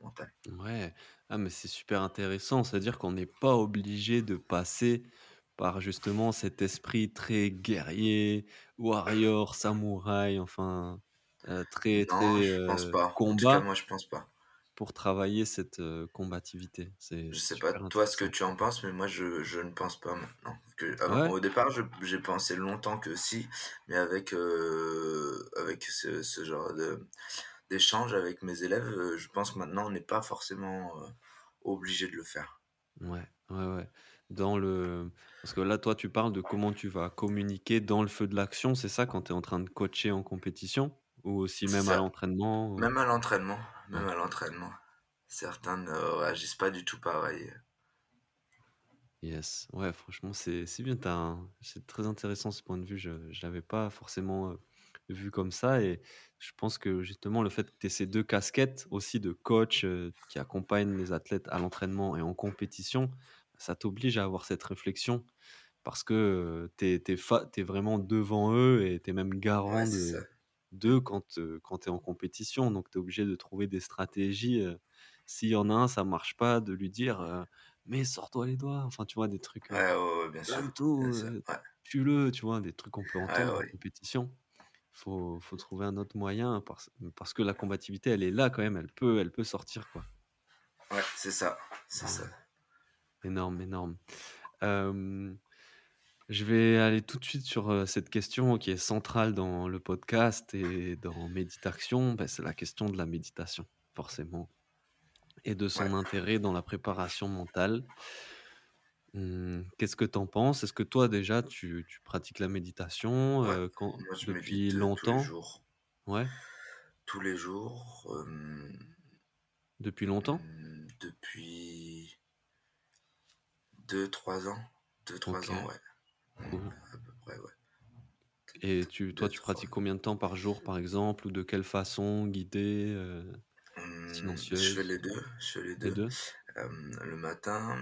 mentale. Ouais. Ah, mais c'est super intéressant. C'est-à-dire qu'on n'est pas obligé de passer par justement cet esprit très guerrier, warrior, samouraï, enfin, heu, très, Non, très, je pense. En tout cas, combat moi, je pense pas. pour travailler cette, heu, combativité. C'est Je sais pas toi ce que tu en penses, mais moi je je ne pense pas maintenant. Que avant Ouais? au départ, j'ai pensé longtemps que si, mais avec, avec ce ce genre de d'échange avec mes élèves, je pense que maintenant on n'est pas forcément, obligé de le faire. Ouais, ouais, ouais. Dans le parce que là, toi, tu parles de comment tu vas communiquer dans le feu de l'action, c'est ça? Quand tu es en train de coacher en compétition? Ou aussi C'est même à l'entraînement? Même à l'entraînement Ouais. même à l'entraînement. Certains ne réagissent pas du tout pareil. Yes. Ouais, franchement, c'est bien, un c'est très intéressant ce point de vue. Je je l'avais pas forcément, heu, vu comme ça et je pense que justement le fait que tu aies ces 2 casquettes aussi de coach, heu, qui accompagne les athlètes à l'entraînement et en compétition, ça t'oblige à avoir cette réflexion parce que, tu es vraiment devant eux et tu es même garant de d'eux quand, quand tu es en compétition. Donc tu es obligé de trouver des stratégies, s'il y en a un, ça marche pas, de lui dire, «Mais sors-toi les doigts!» enfin, tu vois? Des trucs, Ouais, ouais, bien sûr, «Plains-toi, bien sûr. tue-le!» tu vois? Des trucs qu'on peut entendre en compétition. Faut faut trouver un autre moyen parce parce que la combativité, elle est là quand même, elle peut elle peut sortir, quoi. Ouais, c'est ça, c'est ça. Énorme, énorme. Je vais aller tout de suite sur, cette question qui est centrale dans le podcast et dans méditation, bah, c'est la question de la méditation, forcément et de Ouais. son intérêt dans la préparation mentale. Mmh, qu'est-ce que tu en penses? Est-ce que toi déjà tu tu pratiques la méditation, Ouais, heu, quand moi je depuis heu, tous les longtemps? jours. Ouais, Tous les jours, depuis longtemps? mmh, depuis deux trois ans. deux trois OK, ans, ouais. Mmh, à peu près, ouais. et tu toi, deux tu trois pratiques combien de temps par jour, par exemple? Ou de quelle façon? Guidé, heu? Mmh, je fais silencieuse? les 2 je fais les Les 2 2 Hem, le matin,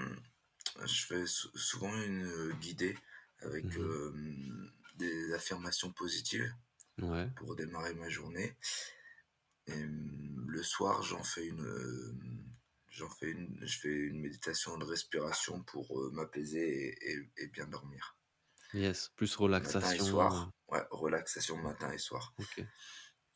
je fais sou souvent une, heu, guidée avec, Mmh hem, des affirmations positives Ouais. pour démarrer ma journée et mmh, le soir, j'en fais une, j'en fais une je fais une méditation de respiration pour, heu, m'apaiser et et et bien dormir. Yes, plus Matin et relaxation, soir, ouais, relaxation matin et soir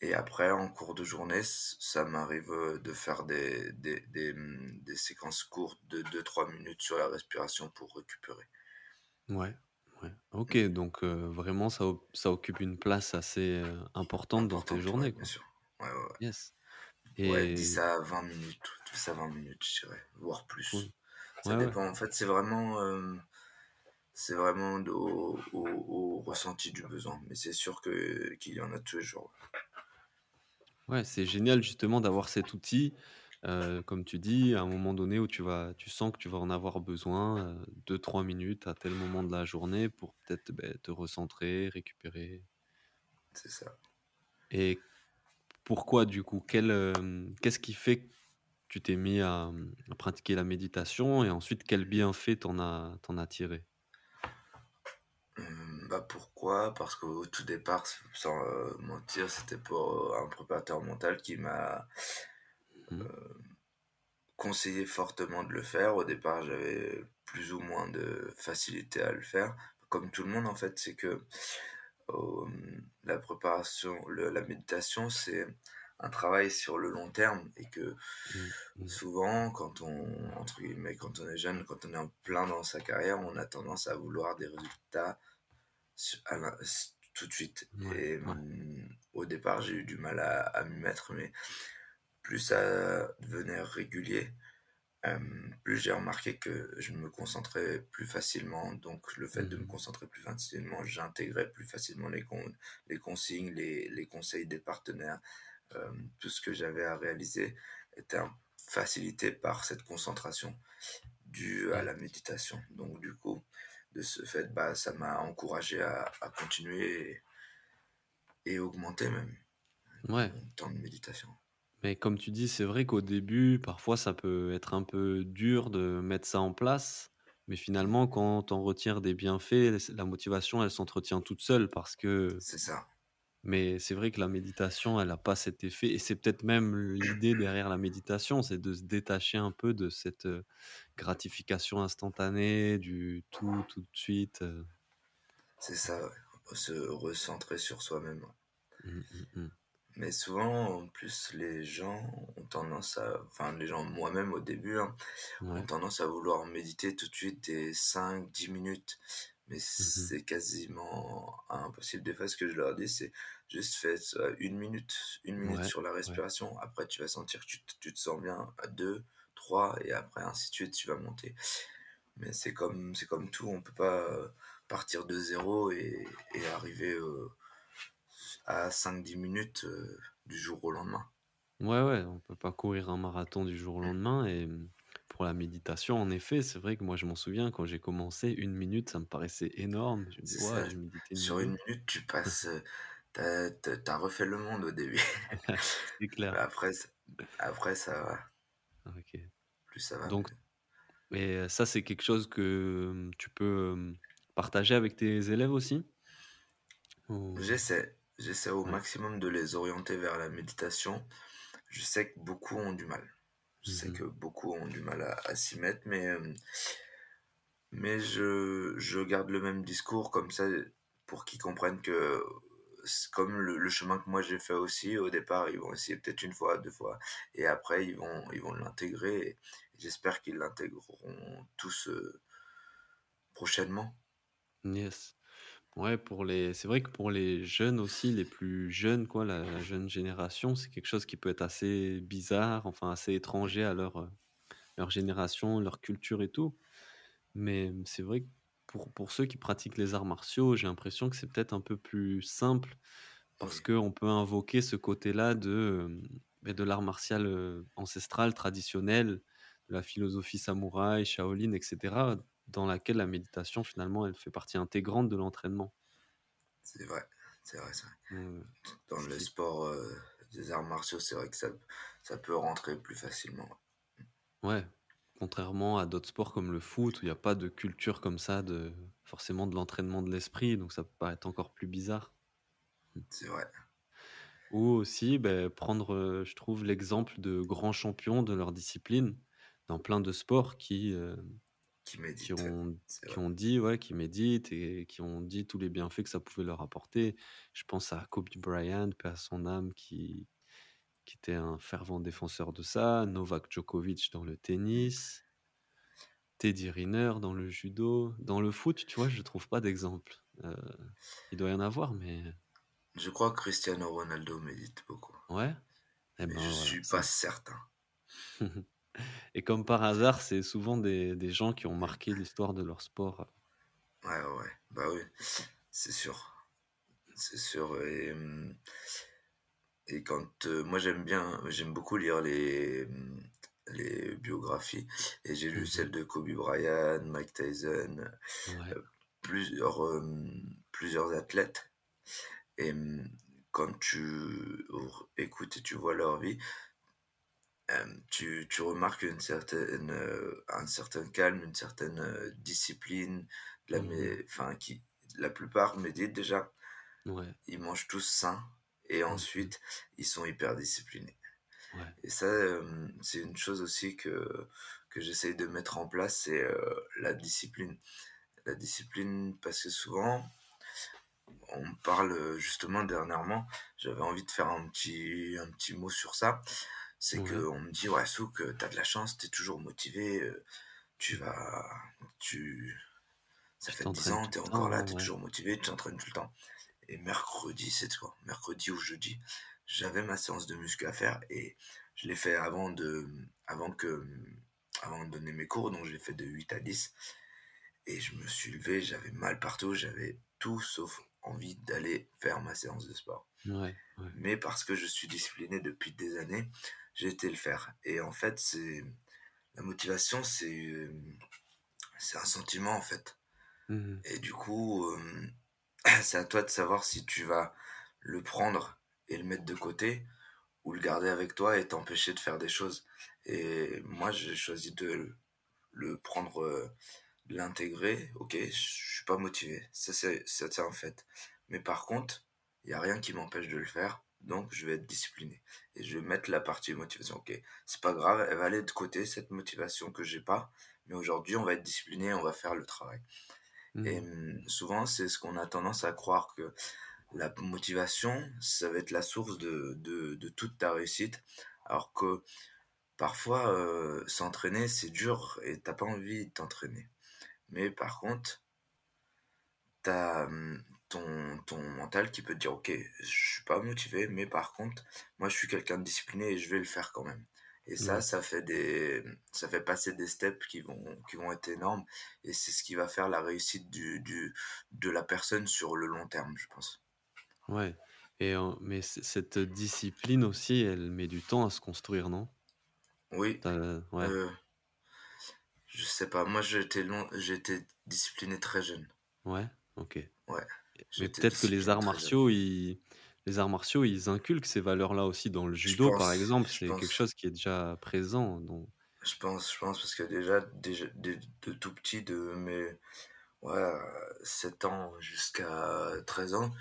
et après en cours de journée, ça m'arrive, heu, de faire des des des, mmh, des séquences courtes de deux trois minutes sur la respiration pour récupérer. Ouais, ouais. OK, donc vraiment ça ça occupe une place assez, importante dans tes Importante, ouais, journées, bien sûr. Ouais, ouais. Yes Ouais, 10 et à 20 minutes, 10 à 20 minutes, je dirais, voire plus. Ça Ouais, ouais. dépend, en fait, c'est vraiment, hem, c'est vraiment au au au ressenti du besoin, mais c'est sûr que qu'il y en a tous les jours. Ouais, c'est génial justement d'avoir cet outil, heu, comme tu dis, à un moment donné où tu vas tu sens que tu vas en avoir besoin, heu, 2-3 minutes à tel moment de la journée pour peut-être, beh, te recentrer, récupérer C'est ça. et pourquoi du coup? Qu'est-ce qui fait que tu t'es mis à, mmh, à pratiquer la méditation et ensuite quel bienfait t'en as t'en as tiré? Hem, bah, pourquoi? Parce qu'au tout départ, sans, heu, mentir, c'était pour, un préparateur mental qui m'a Mmh conseillé fortement de le faire. Au départ, j'avais plus ou moins de facilité à le faire. Comme tout le monde, en fait, c'est que la préparation, le la méditation, c'est un travail sur le long terme et que Mmh, mmh. souvent quand on entre guillemets, «quand on est jeune», quand on est en plein dans sa carrière, on a tendance à vouloir des résultats à tout de suite Ouais, et ouais. mmh, au départ, j'ai eu du mal à à m'y mettre mais plus ça devenait régulier, plus j'ai remarqué que je me concentrais plus facilement, donc le fait de me concentrer plus facilement, j'intégrais plus facilement les con les consignes, les les conseils des partenaires. Hem, tout ce que j'avais à réaliser était facilité par cette concentration due à la méditation. Donc du coup, de ce fait, bah, ça m'a encouragé à à continuer et et augmenter même Ouais. mon temps de méditation. Mais comme tu dis, c'est vrai qu'au début, parfois, ça peut être un peu dur de mettre ça en place. Mais finalement, quand on retire des bienfaits, la motivation, elle s'entretient toute seule parce que c'est ça, mais c'est vrai que la méditation, elle a pas cet effet et c'est peut-être même l'idée derrière la méditation, c'est de se détacher un peu de cette, gratification instantanée, du tout, tout de suite, c'est ça, ouais. Se recentrer sur soi-même. Mmh mh, mmh. Mais souvent, en plus, les gens ont tendance à enfin, les gens, moi-même au début, hein, ont tendance à vouloir méditer tout de suite des cinq dix minutes. Mais Mmh c'est quasiment impossible. Des fois, ce que je leur dis, c'est juste fais 1 minute, une minute Ouais, sur la ouais. respiration. Après, tu vas sentir que tu, te- tu te sens bien à 2, 3, et après, ainsi de suite, tu vas monter. Mais c'est comme, c'est comme tout, on peut pas euh, partir de zéro et, et arriver euh, à cinq dix minutes euh, du jour au lendemain. Ouais, ouais, on peut pas courir un marathon du jour au Mm. lendemain et mmh, pour la méditation, en effet, c'est vrai que moi, je m'en souviens quand j'ai commencé, une minute, ça me paraissait énorme. Je me dis: C'est «Ouais, je 1 Sur une minute». minute, tu passes, heu, tu as tu refait le monde au début. C'est clair. Après ça va, OK. plus ça va, Donc et heu, ça, c'est quelque chose que, mmh, tu peux, partager avec tes élèves aussi? Ou J'essaie, j'essaie au ouais. maximum de les orienter vers la méditation. Je sais que beaucoup ont du mal. Je Mmh sais mh. que beaucoup ont du mal à à s'y mettre, mais mais je je garde le même discours comme ça, pour qu'ils comprennent que comme le chemin que moi j'ai fait aussi. Au départ, ils vont essayer peut-être une fois, 2 fois et après ils vont ils vont l'intégrer j'espère qu'ils l'intégreront tous, heu, prochainement. Yes. Ouais, pour les c'est vrai que pour les jeunes aussi, les plus jeunes quoi, la jeune génération, c'est quelque chose qui peut être assez bizarre, enfin assez étranger à leur, heu, leur génération, leur culture et tout. Mais, c'est vrai que pour pour ceux qui pratiquent les arts martiaux, j'ai l'impression que c'est peut-être un peu plus simple parce qu'on peut invoquer ce côté-là de, beh, de l'art martial, heu, ancestral, traditionnel, de la philosophie samouraï, Shaolin et cetera, dans laquelle la méditation finalement, elle fait partie intégrante de l'entraînement. c'est vrai, c'est vrai, c'est vrai. Mmh, Dans le sport, des arts martiaux, c'est vrai que ça ça peut rentrer plus facilement. Ouais, contrairement à d'autres sports comme le foot où il y a pas de culture comme ça de forcément de l'entraînement de l'esprit, donc ça peut paraître encore plus bizarre. C'est vrai. Ou aussi, beh, prendre, heu, je trouve l'exemple de grands champions de leur discipline dans plein de sports qui, hem, Qui ont qui ont dit ouais, qui méditent et qui ont dit tous les bienfaits que ça pouvait leur apporter. Je pense à Kobe Bryant, paix à son âme, qui qui était un fervent défenseur de ça, Novak Djokovic dans le tennis Teddy Riner dans le judo. Dans le foot, tu vois, je trouve pas d'exemple. Heu, il doit y en avoir, mais Je crois que Cristiano Ronaldo médite beaucoup, ouais? Et mais je ben, voilà, suis pas certain. et comme par hasard, c'est souvent des des gens qui ont marqué l'histoire de leur sport. Ouais, ouais. Bah oui, c'est sûr, c'est sûr et mmh et quand, heu, moi j'aime bien j'aime beaucoup lire les, mmh, les biographies. Et j'ai lu Mmh celle de Kobe Bryant, Mike Tyson, Ouais. heu, plusieurs, hem, plusieurs athlètes. Et mmh, quand tu r écoutes et tu vois leur vie, tu tu remarques une certaine, un certain calme, une certaine, discipline, de la Mmh mé enfin qui la plupart méditent déjà, Ouais. ils mangent tous sain et ensuite ils sont hyper disciplinés. Ouais. Et ça, hem, c'est une chose aussi que que j'essaye de mettre en place, c'est, heu, la discipline. La discipline parce que souvent, on me parle, heu, justement dernièrement, j'avais envie de faire un petit un petit mot sur ça. C'est Ouais. qu'on me dit: «Ouais Souk, tu de la chance, t'es toujours motivé, tu vas tu ça Tu fait 10 t'entraînes ans, t'es encore là, t'es ouais. toujours motivé, tu t'entraînes tout le temps». Et mercredi, c'est quoi? Mercredi ou jeudi, j'avais ma séance de muscu à faire et je l'ai fait avant de avant que, avant de donner mes cours, donc je l'ai fait de 8 à 10 et je me suis levé, j'avais mal partout, j'avais tout sauf envie d'aller faire ma séance de sport. Ouais, ouais. Mais parce que je suis discipliné depuis des années, j'ai été le faire et en fait, c'est la motivation, c'est, hem, c'est un sentiment, en fait Mmh et du coup, hem C'est à toi de savoir si tu vas le prendre et le mettre de côté ou le garder avec toi et t'empêcher de faire des choses. Et moi, j'ai choisi de le prendre, de l'intégrer. OK, je suis pas motivé, ça c'est un fait. Mais par contre, il y a rien qui m'empêche de le faire, donc je vais être discipliné et je vais mettre la partie motivation. OK, c'est pas grave, elle va aller de côté cette motivation que j'ai pas, mais aujourd'hui on va être discipliné, on va faire le travail. Et Mmh mmh, souvent, c'est ce qu'on a tendance à croire que la motivation, ça va être la source de de de toute ta réussite, alors que parfois, heu, s'entraîner, c'est dur et tu pas envie de t'entraîner. Mais par contre, tu as, mmh, ton ton mental qui peut te dire: «OK, je suis pas motivé, mais par contre, moi, je suis quelqu'un de discipliné et je vais le faire quand même». Et ça, Ouais. ça fait des ça fait passer des steps qui vont qui vont être énormes et c'est ce qui va faire la réussite du du de la personne sur le long terme, je pense. Ouais et heu, mais cette discipline aussi, elle met du temps à se construire, non? Oui, Tu ouais, je sais pas, moi été long été discipliné très jeune. ouais, OK. Ouais, mais peut-être que les arts martiaux, ils les arts martiaux, ils inculquent ces valeurs-là aussi. Dans le Je judo, par pense, exemple, je c'est quelque pense, chose qui est déjà présent, je pense, je pense parce que déjà déjà dès de tout petit, de mes ouais, heu, 7 ans jusqu'à 13 ans,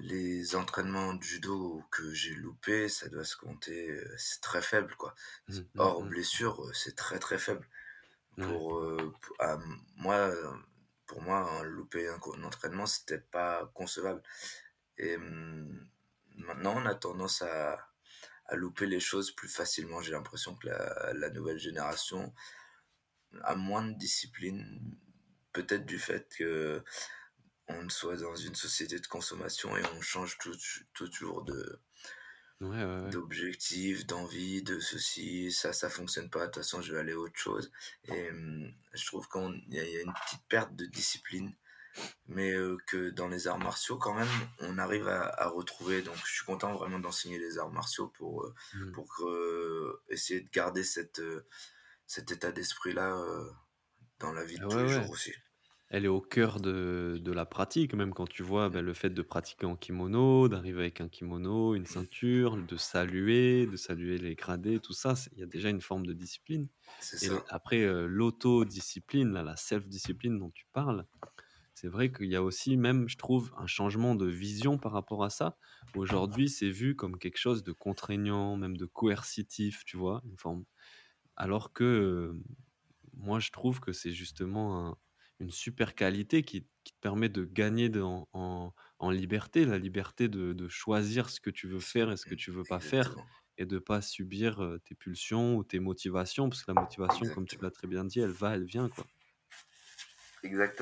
les entraînements de judo que j'ai loupés, ça doit se compter, heu, c'est très faible, quoi. mmh, mmh Hors mh. blessure, heu, c'est très, très faible. Ouais, Pour, heu, p à m moi, pour moi, hein, louper un co un entraînement, c'était pas concevable et maintenant, on a tendance à à louper les choses plus facilement. J'ai l'impression que la la nouvelle génération a moins de discipline, peut-être du fait que on soit dans une société de consommation et on change tout toujours de ouais, ouais, ouais. d'objectifs, d'envie, de ceci, ça, ça fonctionne pas, de toute façon, je vais aller à autre chose et je trouve qu'il y y a une petite perte de discipline, mais heu, que dans les arts martiaux, quand même, on arrive à à retrouver donc je suis content vraiment d'enseigner les arts martiaux pour, heu, Mmh. pour heu, essayer de garder cette, cet état d'esprit-là, heu, dans la vie de Ah tous les ouais jours aussi. elle est au cœur de de la pratique, même quand tu vois, bah, le fait de pratiquer en kimono, d'arriver avec un kimono, une ceinture, de saluer, de saluer les gradés, tout ça, il y a déjà une forme de discipline C'est et ça, après, l'autodiscipline, là, la self-discipline dont tu parles, c'est vrai qu'il y a aussi même, je trouve, un changement de vision par rapport à ça. Aujourd'hui, c'est vu comme quelque chose de contraignant, même de coercitif, tu vois? Une forme alors que, moi, je trouve que c'est justement un une super qualité qui qui te permet de gagner en en liberté, la liberté de de choisir ce que tu veux faire et ce que tu veux pas faire et de pas subir, tes pulsions ou tes motivations. Parce que la motivation, comme tu l'as très bien dit, elle va, elle vient, quoi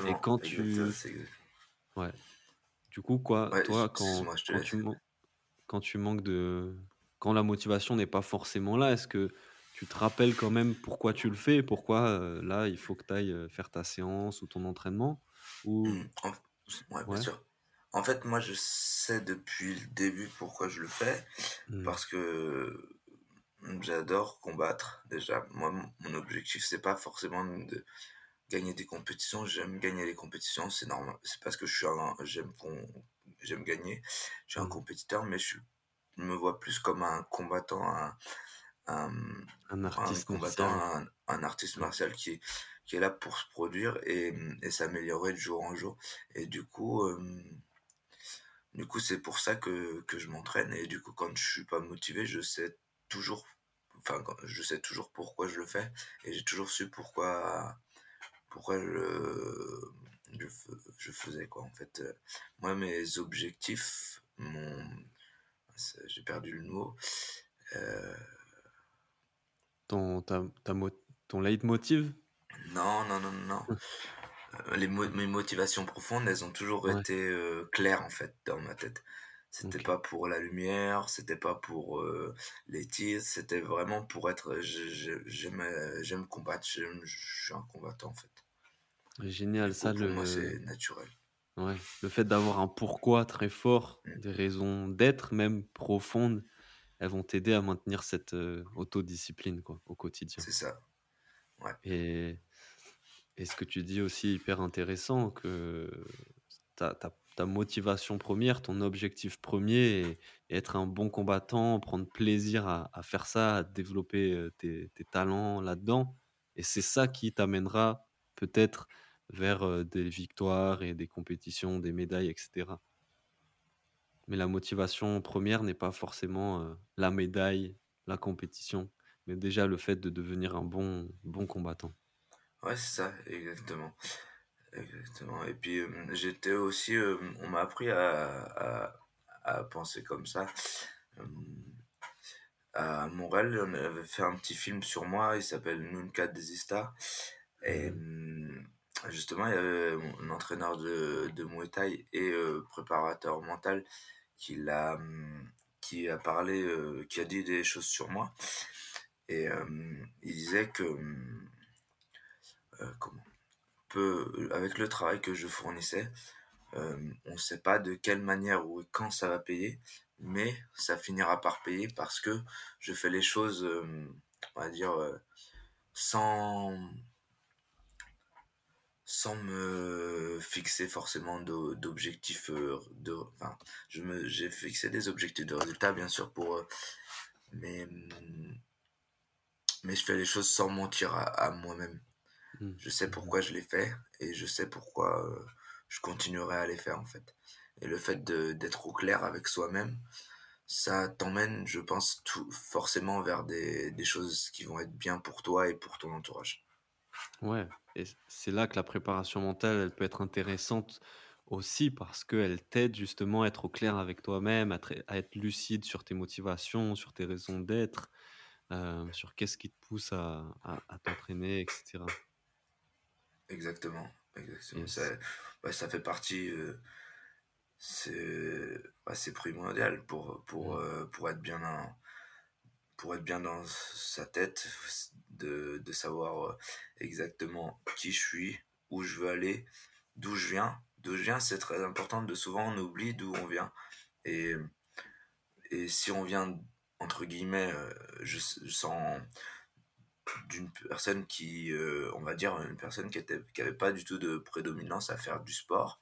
et exactement, quand exactement, tu c'est exact ouais, du coup, quoi, ouais, toi, quand quand tu quand tu manques de quand la motivation n'est pas forcément là, est-ce que tu te rappelles quand même pourquoi tu le fais? Pourquoi, heu, là, il faut que tu ailles, faire ta séance ou ton entraînement? Ou Mmh, ouais, bien sûr. En fait, moi, je sais depuis le début pourquoi je le fais, Mmh. parce que, mmh, j'adore combattre déjà. Moi, mon mon objectif, c'est pas forcément de gagner des compétitions, j'aime gagner les compétitions, c'est normal. C'est parce que je suis un j'aime j'aime gagner, je suis un Mmh. compétiteur, mais je me vois plus comme un combattant, un un, artiste combattant, martial. un artiste martial qui est qui est là pour se produire et et s'améliorer de jour en jour et du coup, du coup, c'est pour ça que que je m'entraîne et du coup, quand je suis pas motivé, je sais toujours enfin, je sais toujours pourquoi je le fais et j'ai toujours su pourquoi pourquoi je je fai je faisais quoi, en fait, moi, mes objectifs, mon c'est j'ai perdu le mot, heu, Ton ta ta mot ton leitmotiv? non, non, non, non, les mo mes motivations profondes, elles ont toujours Ouais, été, heu, claires, en fait, dans ma tête. C'était pas pour la lumière, c'était pas pour, les titres, c'était vraiment pour être, je je j'aime, combattre, je suis un combattant, en fait. Génial ça pour moi, le c'est naturel. ouais, le fait d'avoir un pourquoi très fort, Mmh, des raisons d'être même profondes, elles vont t'aider à maintenir cette, heu, autodiscipline, quoi, au quotidien c'est ça, ouais. et et ce que tu dis aussi hyper intéressant que ta ta ta motivation première, ton objectif premier est est être un bon combattant, prendre plaisir à à faire ça, à développer, heu, tes tes talents là-dedans et c'est ça qui t'amènera peut-être vers, des victoires et des compétitions, des médailles et cetera. Mais la motivation première n'est pas forcément, la médaille, la compétition, mais déjà le fait de devenir un bon bon combattant. Ouais, c'est ça, exactement. Exactement et puis, j'étais aussi, on m'a appris à à à penser comme ça. À Montréal, on avait fait un petit film sur moi, il s'appelle Nunca Desista et Mmh justement, il y avait mon entraîneur de de Muay Thai et heu, préparateur mental qui l'a, mmh, qui a parlé, heu, qui a dit des choses sur moi et hem, il disait que, heu, comment? Peu avec le travail que je fournissais, on ne sait pas de quelle manière ou quand ça va payer, mais ça finira par payer parce que je fais les choses, on va dire, sans sans me fixer forcément d'o d'objectifs, heu, de enfin, je me j'ai fixé des objectifs de résultats bien sûr pour, heu, mais, mmh, mais je fais les choses sans mentir à à moi-même. mh. Je sais Mmh pourquoi je les fais et je sais pourquoi, heu, je continuerai à les faire, en fait. Et le fait d'être au clair avec soi-même, ça t'emmène, je pense, tout forcément vers des des choses qui vont être bien pour toi et pour ton entourage. Ouais et c'est là que la préparation mentale, elle peut être intéressante aussi parce qu'elle t'aide justement à être au clair avec toi-même, à être à être lucide sur tes motivations, sur tes raisons d'être, heu, sur qu'est-ce qui te pousse à à à t'entraîner et cetera. Exactement, exactement. Ça bah, ça fait partie, c'est bah, c'est primordial pour, pour, Mmh. heu, pour être bien dans pour être bien dans sa tête, de savoir, heu, exactement qui je suis, où je veux aller, d'où je viens. D'où je viens, c'est très important de souvent on oublie d'où on vient et et si on vient entre guillemets, heu, je s sans d'une personne qui, euh, on va dire, une personne qui était, qui pas du tout de prédominance à faire du sport,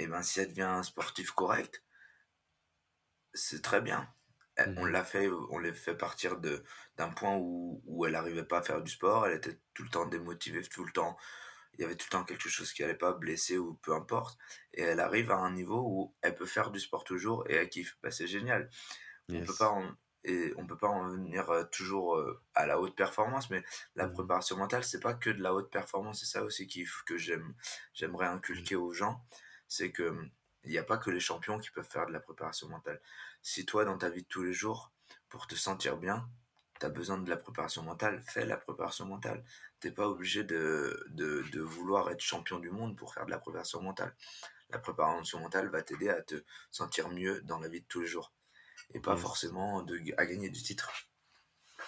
et ben si elle devient un sportif correct, c'est très bien. On Mmh l'a fait, on l'a fait partir de d'un point où, où elle n'arrivait pas à faire du sport, elle était tout le temps démotivée, tout le temps, il y avait tout le temps quelque chose qui allait pas, blessée ou peu importe, et elle arrive à un niveau où elle peut faire du sport toujours et elle kiffe. Bah, c'est génial. On peut pas en, et on peut pas en venir toujours à la haute performance, mais la Mmh préparation mentale, c'est pas que de la haute performance, c'est ça aussi qui, que j'aime, j'aimerais mh. inculquer aux gens, c'est que il n'y a pas que les champions qui peuvent faire de la préparation mentale. Si toi, dans ta vie de tous les jours, pour te sentir bien, tu as besoin de la préparation mentale, fais la préparation mentale. T'es pas obligé de, de, de vouloir être champion du monde pour faire de la préparation mentale. La préparation mentale va t'aider à te sentir mieux dans la vie de tous les jours et pas Yes. forcément de, à gagner du titre.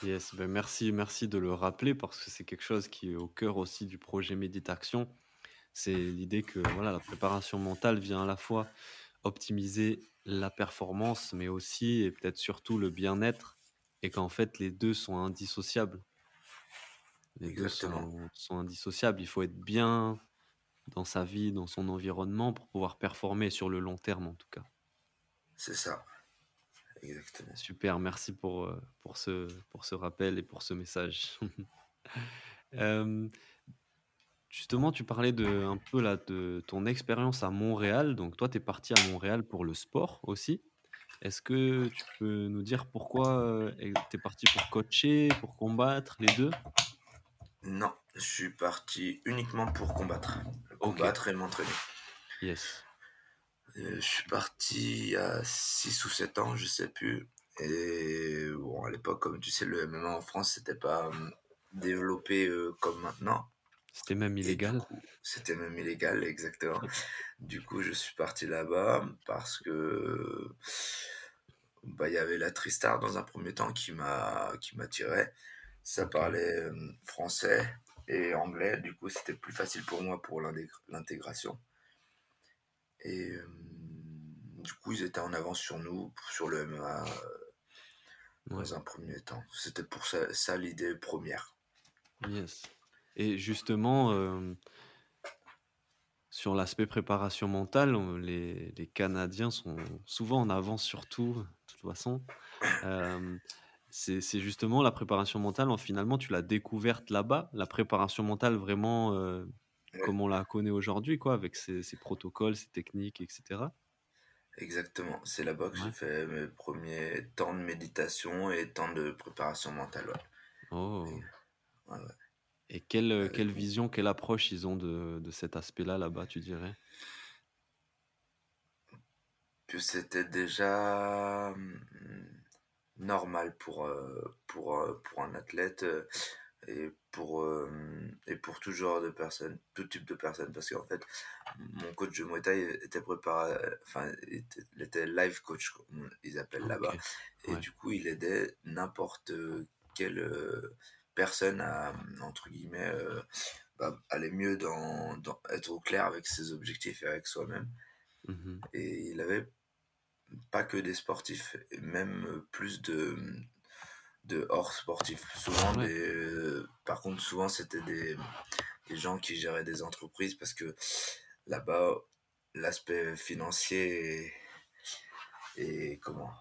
Yes, ben merci merci de le rappeler parce que c'est quelque chose qui est au cœur aussi du projet Méditation. C'est l'idée que, voilà, la préparation mentale vient à la fois optimiser la performance, mais aussi et peut-être surtout le bien-être et qu'en fait les 2 sont indissociables. Les 2 Exactement, sont sont indissociables. Il faut être bien dans sa vie, dans son environnement pour pouvoir performer sur le long terme en tout cas. c'est ça, exactement. Super, merci pour, heu, pour ce pour ce rappel et pour ce message. Hem, justement, tu parlais de un peu là de ton expérience à Montréal, donc toi tu es parti à Montréal pour le sport aussi. Est-ce que tu peux nous dire pourquoi, et tu es parti pour coacher, pour combattre, les 2? Non, je suis parti uniquement pour combattre, OK, combattre et m'entraîner. yes. Euh, je suis parti à 6 ou 7 ans, je sais plus. Et bon, à l'époque, comme tu sais, le MMA en France, c'était pas euh, développé euh, comme maintenant. C'était même illégal? c'était même illégal, exactement. Du coup, je suis parti là-bas parce que bah, il y avait la Tristar dans un premier temps qui m'a qui m'attirait. Ça parlait euh, français et anglais, du coup, c'était plus facile pour moi pour l'intég- l'intégration. Et euh, du coup, ils étaient en avance sur nous, sur le MMA ouais, dans un premier temps. C'était pour ça, ça l'idée première. yes et justement, hem, sur l'aspect préparation mentale, on les les Canadiens sont souvent en avance sur tout, de toute façon. Hem, c'est c'est justement la préparation mentale, en finalement, tu l'as découverte là-bas? La préparation mentale vraiment, Ouais, comme on la connaît aujourd'hui, quoi, avec ses ses protocoles, ses techniques et cetera? exactement. C'est là-bas que j'ai Ouais. fait mes premiers temps de méditation et temps de préparation mentale. Ouais. Oh ouais, ouais. Et quelle, heu, Avec quelle vision, quelle approche ils ont de de cet aspect-là, là-bas, tu dirais? que c'était déjà hum, normal pour, euh, pour, euh, pour un athlète euh, et pour, euh, et pour tout genre de personnes, tout type de personnes. Parce qu'en fait, mon coach de Muay Thai était préparé, enfin, était, il était life coach, comme ils appellent là-bas. OK. Et Ouais. du coup, il aidait n'importe euh, personne à, entre guillemets, euh, bah, aller mieux dans, dans, être au clair avec ses objectifs et avec soi-même. Mmh Et il avait pas que des sportifs, même plus de, de hors sportifs. Souvent Ouais. des, euh, par contre, souvent c'était des, des gens qui géraient des entreprises parce que là-bas, l'aspect financier est, est comment?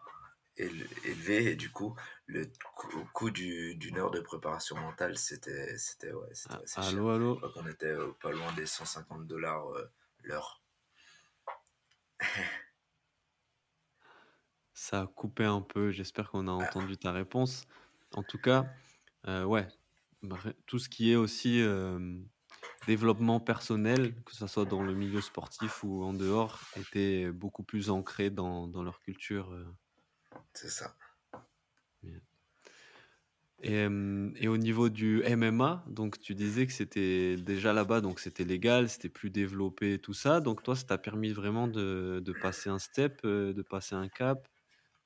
Éle- élevé et du coup, le coût, du, d'une heure de préparation mentale, c'était, c'était, ouais, c'était assez cher. allô, allô? Je crois qu'on était euh, pas loin des 150 dollars euh, l'heure. Ça a coupé un peu, j'espère qu'on a Ah, entendu ta réponse. En tout cas, heu, ouais, tout ce qui est aussi, développement personnel, que ça soit dans le milieu sportif ou en dehors, était beaucoup plus ancré dans dans leur culture, c'est ça. Et et au niveau du MMA, donc tu disais que c'était déjà là-bas, donc c'était légal, c'était plus développé, tout ça. Donc toi, ça t'a permis vraiment de de passer un step, heu, de passer un cap?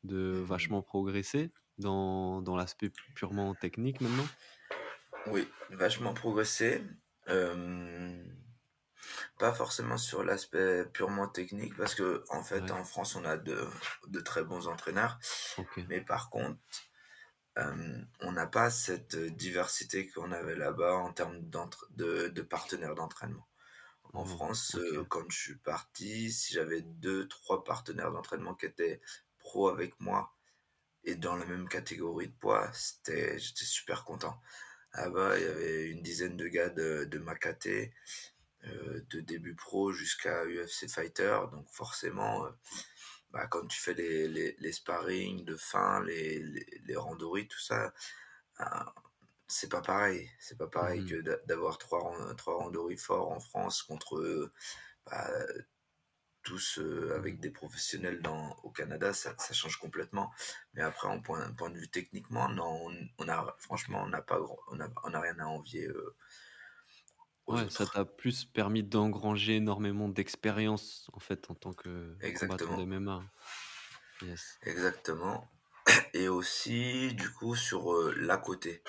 De vachement progresser dans dans l'aspect purement technique maintenant? Oui, vachement progressé. Euh, pas forcément sur l'aspect purement technique, parce que en fait, Ouais, en France, on a de, de très bons entraîneurs. Mais par contre, hem, on n'a pas cette diversité qu'on avait là-bas en termes de de partenaires d'entraînement. En Mmh France, OK. quand je suis parti, si j'avais deux trois partenaires d'entraînement qui étaient pro avec moi et dans la même catégorie de poids, c'était j'étais super content. Là-bas, il y avait une dizaine de gars de de ma caté, heu, de début pro jusqu'à UFC fighter, donc forcément, bah, quand tu fais les les les sparring de fin, les les les randonnées, tout ça, ben, c'est pas pareil. C'est pas pareil Mmh que d'a d'avoir 3 ran 3 randonnées forts en France contre, bah, tous, heu, Mmh avec des professionnels dans au Canada, ça ça change complètement. Mais après en point point de vue techniquement, non, on on a franchement, on n'a pas on a on a rien à envier, heu, aux Ouais, ça autres. t'a plus permis d'engranger énormément d'expérience, en fait, en tant que combattant Exactement, d'MMA. Yes. exactement et aussi du coup sur, heu, l'à côté,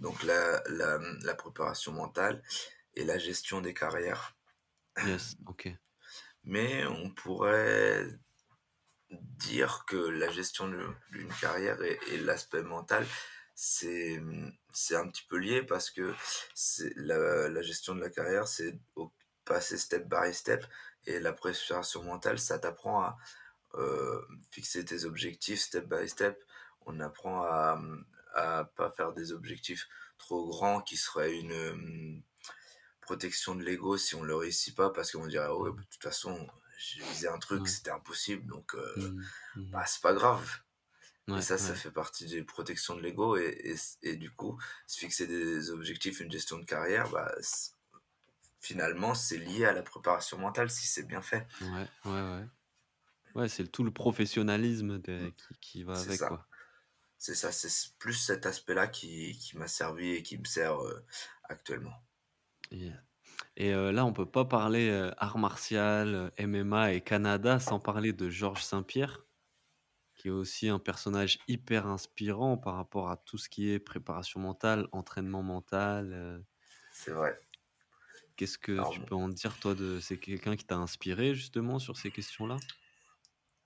donc la la, la préparation mentale et la gestion des carrières. Yes, OK. Mais on pourrait dire que la gestion de d'une carrière et et l'aspect mental, c'est, mmh, c'est un petit peu lié parce que c'est la la gestion de la carrière, c'est passer step by step et la préparation mentale, ça t'apprend à, heu, fixer tes objectifs step by step. On apprend à, mmh, à pas faire des objectifs trop grands qui seraient une, hem, protection de l'ego si on le réussit pas parce qu'on dirait: «Ouais, bah, Mmh de toute façon, j'ai visé un truc, Ouais. c'était impossible donc heu, Mmh Mmh bah, c'est pas grave». Et Ouais, ça, ça ouais. fait partie des protections de l'ego et et et du coup, se fixer des objectifs, une gestion de carrière, bah, finalement, c'est lié à la préparation mentale si c'est bien fait. Ouais, ouais, ouais. Ouais, c'est tout le professionnalisme de qui qui va avec, ça, c'est ça, c'est plus cet aspect-là qui qui m'a servi et qui me sert, heu, actuellement. Et heu, là, on peut pas parler, heu, arts martial, heu, MMA et Canada sans parler de Georges Saint-Pierre, qui est aussi un personnage hyper inspirant par rapport à tout ce qui est préparation mentale, entraînement mental, heu. C'est vrai. Qu'est-ce que Alors tu peux en dire, toi, de c'est quelqu'un qui t'a inspiré justement sur ces questions-là?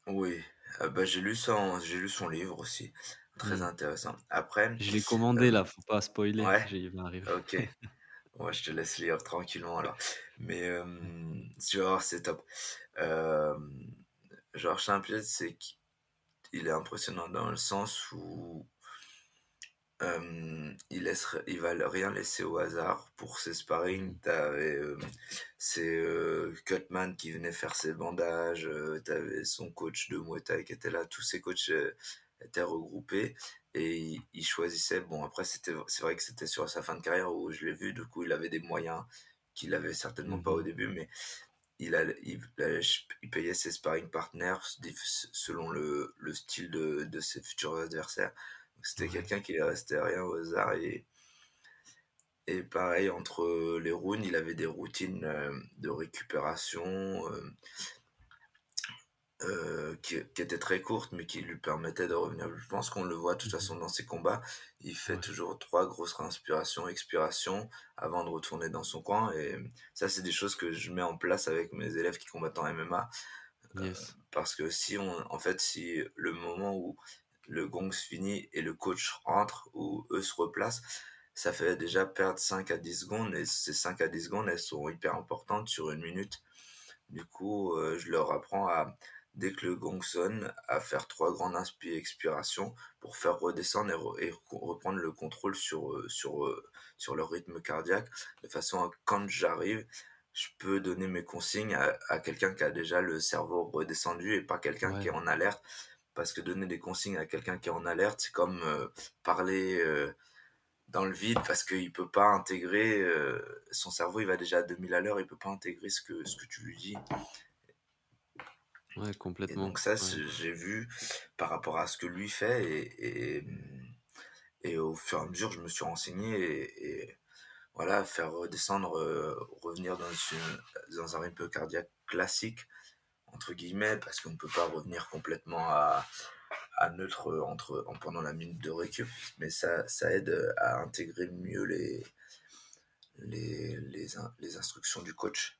oui, heu, bah, j'ai lu son lu son livre aussi, très Mmh. intéressant. Après, Je l'ai commandé hem là, faut pas spoiler, ouais, j'ai il va arriver. OK. Ouais, je te laisse lire tranquillement alors. Mais, vas voir, c'est top. Hem, Georges Saint-Pierre, c'est il est impressionnant dans le sens où, hem, il laisse il va rien laisser au hasard. Pour ses Mmh sparring, mh. tu avais, hem, ses, heu, cutman qui venait faire ses bandages, heu, tu avais son coach de Muay Thai qui était là. Tous ses coachs, étaient regroupés et il il choisissait bon après c'était c'est vrai que c'était sur sa fin de carrière où je l'ai vu, du coup il avait des moyens qu'il avait certainement Mmh pas au mh. début, mais il payait ses sparring partners selon le le style de de ses futurs adversaires. C'était Ouais. quelqu'un qui restait rien au hasard et et pareil entre les rounds, il avait des routines, hem, de récupération, hem heu, qui qui étaient très courtes, mais qui lui permettaient de revenir. Je pense qu'on le voit de toute Mmh mh. façon dans ses combats, il fait Ouais. toujours 3 grosses respirations, expirations avant de retourner dans son coin et ça, c'est des choses que je mets en place avec mes élèves qui combattent en MMA. Yes. parce que si on en fait, si le moment où le gong se finit et le coach rentre ou eux se replacent, ça fait déjà perdre 5 à 10 secondes et ces 5 à 10 secondes, elles sont hyper importantes sur une minute. Du coup, heu, je leur apprends à dès que le gong sonne, à faire 3 grandes expirations pour faire redescendre et re et re reprendre le contrôle sur, sur, heu, sur leur rythme cardiaque. De façon à quand j'arrive, je peux donner mes consignes à à quelqu'un qui a déjà le cerveau redescendu et pas quelqu'un qui est en alerte. Parce que donner des consignes à quelqu'un qui est en alerte, c'est comme, heu, parler, dans le vide parce qu'il peut pas intégrer, son cerveau, il va déjà à 2000 à l'heure, il peut pas intégrer ce que ce que tu lui dis. Ouais, Et complètement. donc ça, Ouais. j'ai vu par rapport à ce que lui fait et et et au fur et à mesure, je me suis renseigné et et voilà, faire redescendre, heu, revenir dans une dans un rythme cardiaque «classique» entre guillemets, parce qu'on ne peut pas revenir complètement à à neutre, entre en pendant la minute de récup, mais ça ça aide, à intégrer mieux les les les in les instructions du coach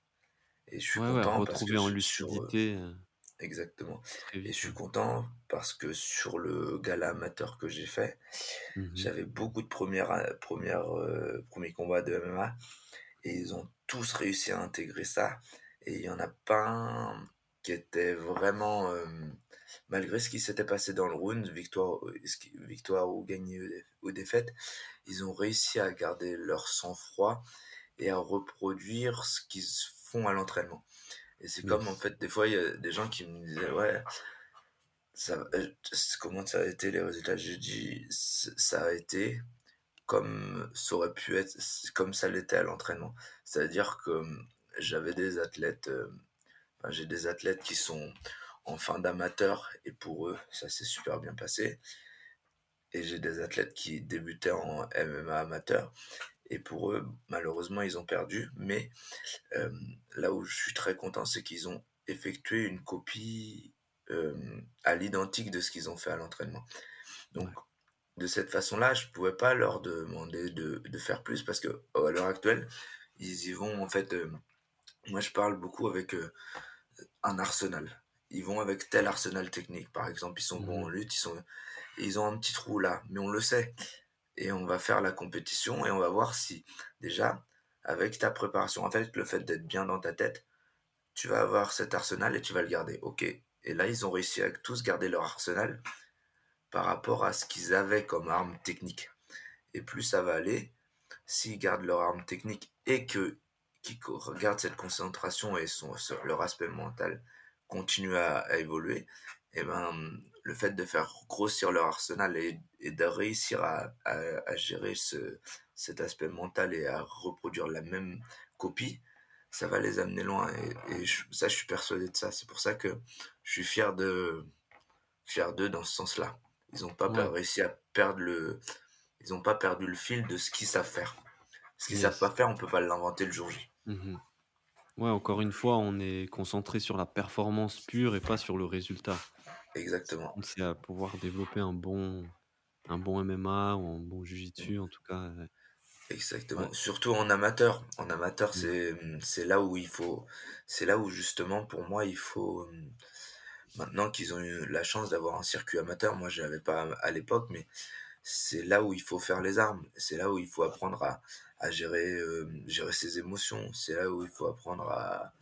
et je suis Ouais, ouais, content parce que retrouver en je sur, lucidité, heu. Exactement. Et je suis content parce que sur le gala amateur que j'ai fait, Mmh j'avais beaucoup de premières a premières, heu, 1 combats de MMA et ils ont tous réussi à intégrer ça et il y en a pas un qui était vraiment, hem, malgré ce qui s'était passé dans le round, victoire, victoire ou dé ou défaite, ils ont réussi à garder leur sang-froid et à reproduire ce qu'ils font à l'entraînement et c'est comme en fait des fois il y a des gens qui me disaient: «Ouais, ça heu, comment ça a été les résultats?» j'ai dit: «Ç ça a été comme ça aurait pu être comme ça l'était à l'entraînement». C'est-à-dire que, mmh, j'avais des athlètes, hem, enfin j'ai des athlètes qui sont en fin d'amateur et pour eux, ça s'est super bien passé et j'ai des athlètes qui débutaient en MMA amateur et pour eux, malheureusement, ils ont perdu mais Hem, là où je suis très content, c'est qu'ils ont effectué une copie, hem, à l'identique de ce qu'ils ont fait à l'entraînement. Donc Ouais. de cette façon-là, je pouvais pas leur demander de de faire plus parce que à l'heure actuelle, ils y vont en fait, hem, moi je parle beaucoup avec, un arsenal. Ils vont avec tel arsenal technique. Par exemple, ils sont bons en Mmh lutte, ils sont ils ont un petit trou là, mais on le sait et on va faire la compétition et on va voir si déjà avec ta préparation, en fait, le fait d'être bien dans ta tête, tu vas avoir cet arsenal et tu vas le garder. OK. Et là, ils ont réussi à tous garder leur arsenal par rapport à ce qu'ils avaient comme arme technique. Et plus ça va aller, s'ils gardent leur arme technique et que qu'ils gardent cette concentration et leur aspect mental continue à évoluer, et ben le fait de faire grossir leur arsenal et, et de réussir à, à, à gérer ce, cet aspect mental et à reproduire la même copie, ça va les amener loin. Et, et je- ça, je suis persuadé de ça. C'est pour ça que je suis fier de fier d'eux dans ce sens-là. Ils n'ont pas Ouais. réussi à perdre le, ils ont pas perdu le fil de ce qu'ils savent faire. Ce qu'ils savent Yes. pas faire, on peut pas l'inventer le jour J. Mmh Ouais, encore une fois, on est concentré sur la performance pure et pas sur le résultat. Exactement. c'est à pouvoir développer un bon un bon MMA ou un bon jiu-jitsu en tout cas, ouais. Exactement. Surtout en amateur. En amateur, Mmh. c'est, mmh, c'est là où il faut, c'est là où justement pour moi il faut, mmh, maintenant qu'ils ont eu la chance d'avoir un circuit amateur, moi je l'avais pas à l'époque, mais c'est là où il faut faire les armes. C'est là où il faut apprendre à, à gérer, euh, gérer ses émotions. C'est là où il faut apprendre à,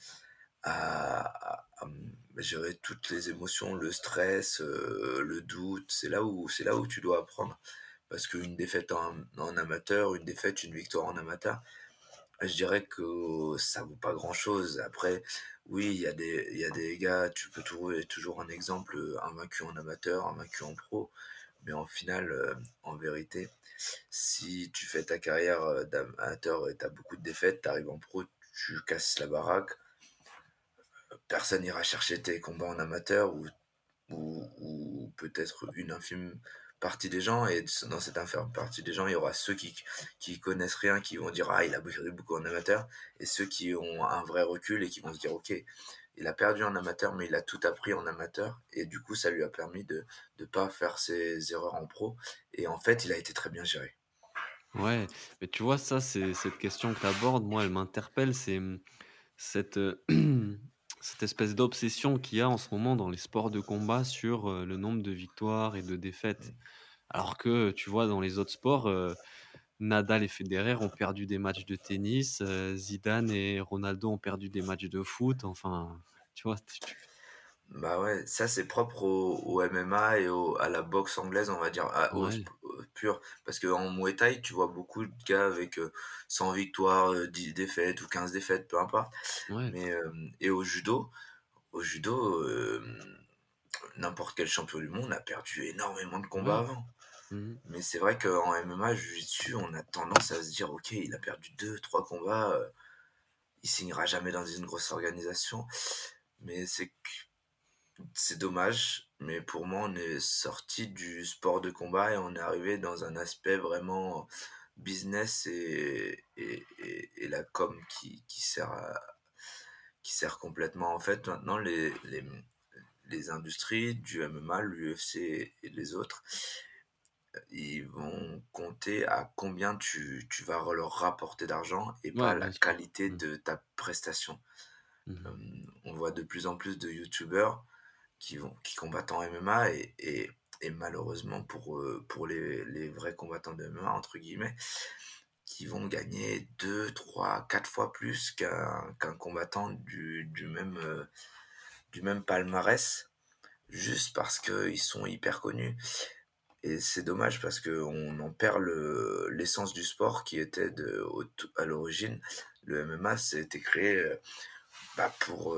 à, gérer toutes les émotions, le stress, euh, le doute. C'est là où, c'est là où tu dois apprendre. Parce qu'une défaite en, amateur, une défaite, une victoire en amateur, je dirais que ça vaut pas grand-chose. Après, oui, il y a des, y a des gars, tu peux trouver toujours un exemple, un vaincu en amateur, un vaincu en pro. Mais en final, euh, en vérité, si tu fais ta carrière euh, d'amateur et tu as beaucoup de défaites, tu arrives en pro, tu casses la baraque, personne n'ira chercher tes combats en amateur ou, ou, peut-être une infime partie des gens. Et dans cette infime partie des gens, il y aura ceux qui, qui connaissent rien, qui vont dire Ah, il a perdu beaucoup en amateur, et ceux qui ont un vrai recul et qui vont se dire Ok, il a perdu en amateur, mais il a tout appris en amateur, et du coup, ça lui a permis de ne pas faire ses erreurs en pro. Et en fait, il a été très bien géré. Ouais, mais tu vois, ça, c'est cette question que tu abordes, moi, elle m'interpelle, c'est, mmh, cette, heu, cette espèce d'obsession qu'il y a en ce moment dans les sports de combat sur, heu, le nombre de victoires et de défaites. Alors que, tu vois, dans les autres sports, heu, Nadal et Federer ont perdu des matchs de tennis, Zidane et Ronaldo ont perdu des matchs de foot, enfin, tu vois? Tu Bah ouais, ça c'est propre au, au MMA et au, à la boxe anglaise, on va dire, à- au, ouais, sp- au pur. Parce qu'en Muay Thai, tu vois beaucoup de gars avec euh, 100 victoires, euh, 10 défaites ou 15 défaites, peu importe. ouais, Mais, euh, et au judo, au judo, euh, n'importe quel champion du monde a perdu énormément de combats ouais. avant. Mmh Mais c'est vrai qu'en MMA, Jiu-Jitsu, on a tendance à se dire, ok, il a perdu deux, trois combats, euh, il signera jamais dans une grosse organisation. Mais c'est c'est dommage, mais pour moi, on est sorti du sport de combat et on est arrivé dans un aspect vraiment business et, et, et, et la com qui, qui sert à- qui sert complètement. En fait, maintenant, les, les, les industries du MMA, l'UFC et les autres, ils vont compter à combien tu, tu vas leur rapporter d'argent et pas Ouais, la bien sûr. qualité Mmh. de ta prestation. Mmh Euh, on voit de plus en plus de youtubeurs. Qui vont qui combattent en MMA et et malheureusement pour, heu, pour les les vrais combattants de MMA entre guillemets, qui vont gagner 2-3-4 fois plus qu'un qu'un combattant du du même, heu, du même palmarès, juste parce qu'ils sont hyper connus et c'est dommage parce qu'on en perd le l'essence du sport qui était de au à l'origine. Le MMA, c'était créé, pour,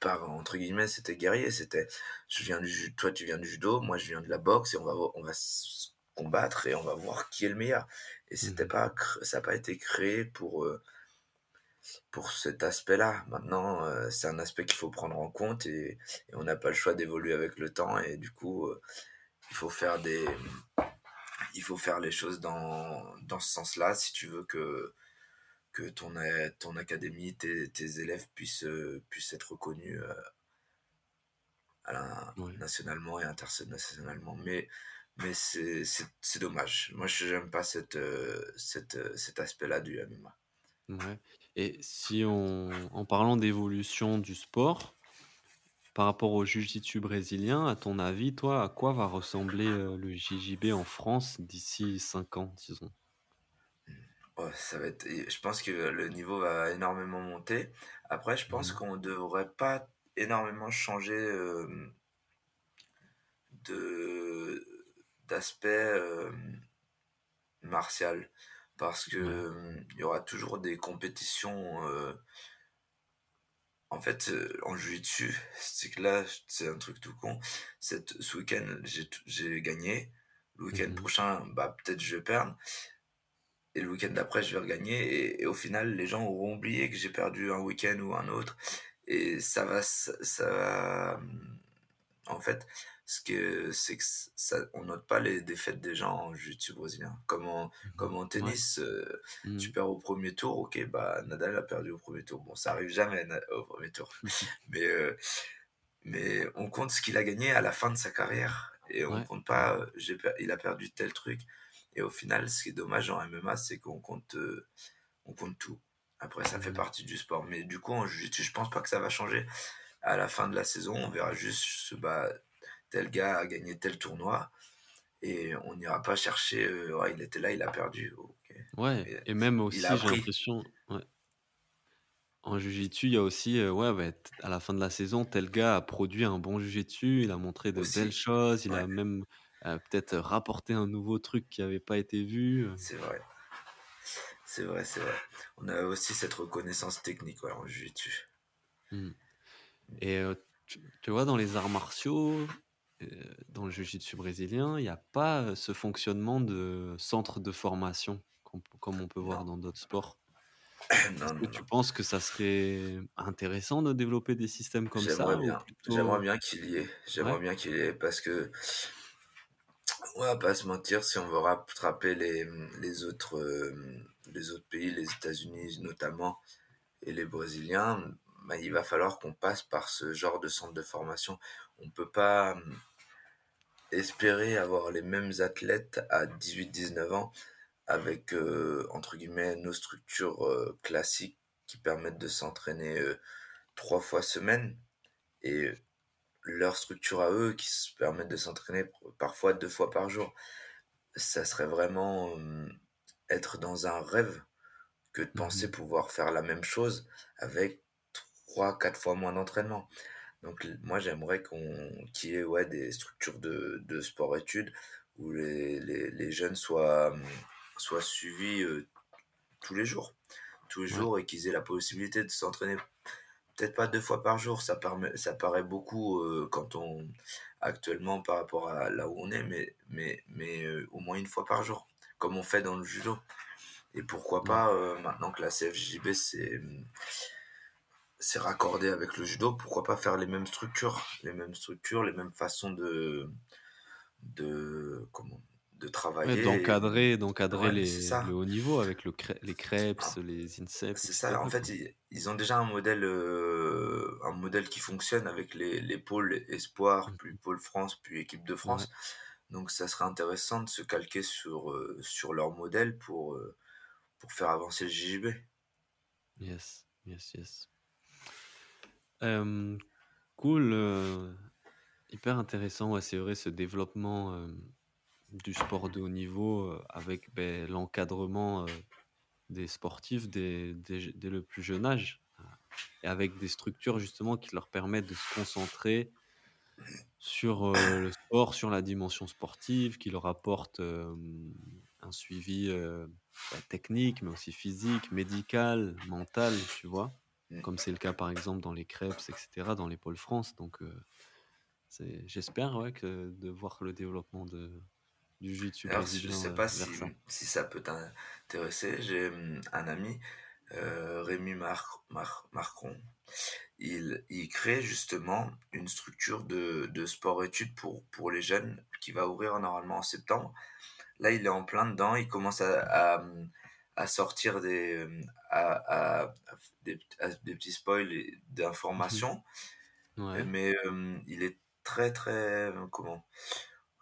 par entre guillemets, c'était guerrier, c'était je viens du toi tu viens du judo, moi je viens de la boxe et on va on va se combattre et on va voir qui est le meilleur et c'était Mmh pas cr ça a pas été créé pour, heu, pour cet aspect-là. Maintenant, heu, c'est un aspect qu'il faut prendre en compte et et on n'a pas le choix d'évoluer avec le temps et du coup, heu, il faut faire des il faut faire les choses dans dans ce sens-là si tu veux que que ton ton académie, tes tes élèves puissent, heu, puissent être reconnus, heu, à la nationalement et internationalement. Mais mais c'est dommage. Moi, je j'aime pas cette, heu, cet, heu, cet aspect-là du MMA. ouais et si on en parlant d'évolution du sport, par rapport au jiu-jitsu brésilien, à ton avis, toi, à quoi va ressembler, le JJB en France d'ici 5 ans, disons? Ouais, ça va être je pense que le niveau va énormément monter. Après, je pense Mmh qu'on devrait pas énormément changer, de d'aspect, martial parce que, Ouais. hem, il y aura toujours des compétitions, heu, en fait, heu, en jiu-jitsu, c'est que là, c'est un truc tout con, cette ce week-end, j'ai gagné. Le week-end Mmh prochain, bah, peut-être je vais perdre. Et le week-end d'après, je vais regagner et et au final, les gens auront oublié que j'ai perdu un week-end ou un autre et ça va ça ça va, mmh, en fait, ce que c'est que ça on note pas les défaites des gens en jiu-jitsu brésilien. Comme en Mmh comme en Ouais. tennis, heu, tu Mmh perds au premier tour, OK, bah, Nadal a perdu au premier tour. Bon, ça arrive jamais au premier tour, mais heu, mais on compte ce qu'il a gagné à la fin de sa carrière et on Ouais. compte pas, per il a perdu tel truc et au final, ce qui est dommage en MMA, c'est qu'on compte, heu, on compte tout. Après, ça fait Mmh partie du sport, mais du coup, en jiu-jitsu, je pense pas que ça va changer. À la fin de la saison, on verra juste, bah, tel gars a gagné tel tournoi et on n'ira pas chercher, «Ouais, il était là, il a perdu». Ouais et même aussi, j'ai l'impression ouais, en jiu-jitsu, il y a aussi, heu, ouais, bah, à la fin de la saison, tel gars a produit un bon jiu-jitsu, il a montré de belles choses, il ouais, a même, peut-être rapporté un nouveau truc qui avait pas été vu, heu, c'est vrai. C'est vrai, c'est vrai. On a aussi cette reconnaissance technique, ouais, en jiu-jitsu. mmh et heu, tu tu vois, dans les arts martiaux, heu, dans le jiu-jitsu brésilien, il y a pas, ce fonctionnement de centre de formation comme on peut voir Non, dans d'autres sports. Est-ce non, que non, tu non. penses que ça serait intéressant de développer des systèmes comme J'aimerais ça ou bien. J'aimerais plutôt bien qu'il y ait. ouais? J'aimerais bien qu'il y ait parce que on va pas se mentir, si on veut rattraper les, les autres, hem, les autres pays, les États-Unis notamment et les Brésiliens, bah, il va falloir qu'on passe par ce genre de centre de formation. On peut pas, mmh, espérer avoir les mêmes athlètes à 18-19 ans avec, heu, entre guillemets «nos structures, classiques» qui permettent de s'entraîner, 3 fois semaine leur structure à eux qui se permettent de s'entraîner parfois 2 fois par jour. Ça serait vraiment, être dans un rêve que de penser Mmh pouvoir faire la même chose avec trois quatre fois moins d'entraînement. Donc moi j'aimerais qu'on qu'il y ait, ouais, des structures de de sport-études où les les les jeunes soient, mmh, soient suivis, tous les jours tous les Ouais, jours et qu'ils aient la possibilité de s'entraîner Peut-être pas 2 fois par jour, ça permet ça paraît beaucoup, heu, quand on actuellement par rapport à là où on est, mais mais mais heu, au moins une fois par jour, comme on fait dans le judo et pourquoi pas, heu, maintenant que la CFJB s'est, s'est raccordée avec le judo, pourquoi pas faire les mêmes structures? Les mêmes structures, les mêmes façons de de comment? De travailler d'encadrer d'encadrer ouais, c'est les le haut niveau avec le les creps, les INSEP C'est ça, en fait, ils ils ont déjà un modèle, heu, un modèle qui fonctionne avec les les pôles espoirs, puis Mmh pôle France, puis équipe de Ouais. France. Donc ça serait intéressant de se calquer sur, heu, sur leur modèle pour, heu, pour faire avancer le JJB. Yes, yes, yes. Cool, Hyper intéressant, ouais, c'est vrai ce développement, du sport de haut niveau, heu, avec, beh, l'encadrement, heu, des sportifs dès dès j dès le plus jeune âge, heu et avec des structures justement qui leur permettent de se concentrer sur, le sport, sur la dimension sportive, qui leur apporte, un suivi, bah, technique, mais aussi physique, médical, mental, tu vois? Comme c'est le cas par exemple dans les Crêpes et cetera, dans les pôles France donc j'espère, ouais, que de voir le développement de du jiu-jitsu Alors je brésilien, sais heu, pas si, ça. si ça peut t'intéresser, j'ai, mmh, un ami, heu, Rémi Mar Mar. Il il crée justement une structure de de sport-études pour pour les jeunes qui va ouvrir normalement en septembre. Là, il est en plein dedans, il commence à à, à sortir des, hem, à des des petits spoils Mmh d'informations, mh. heu, Ouais. mais hem, il est très, très, comment?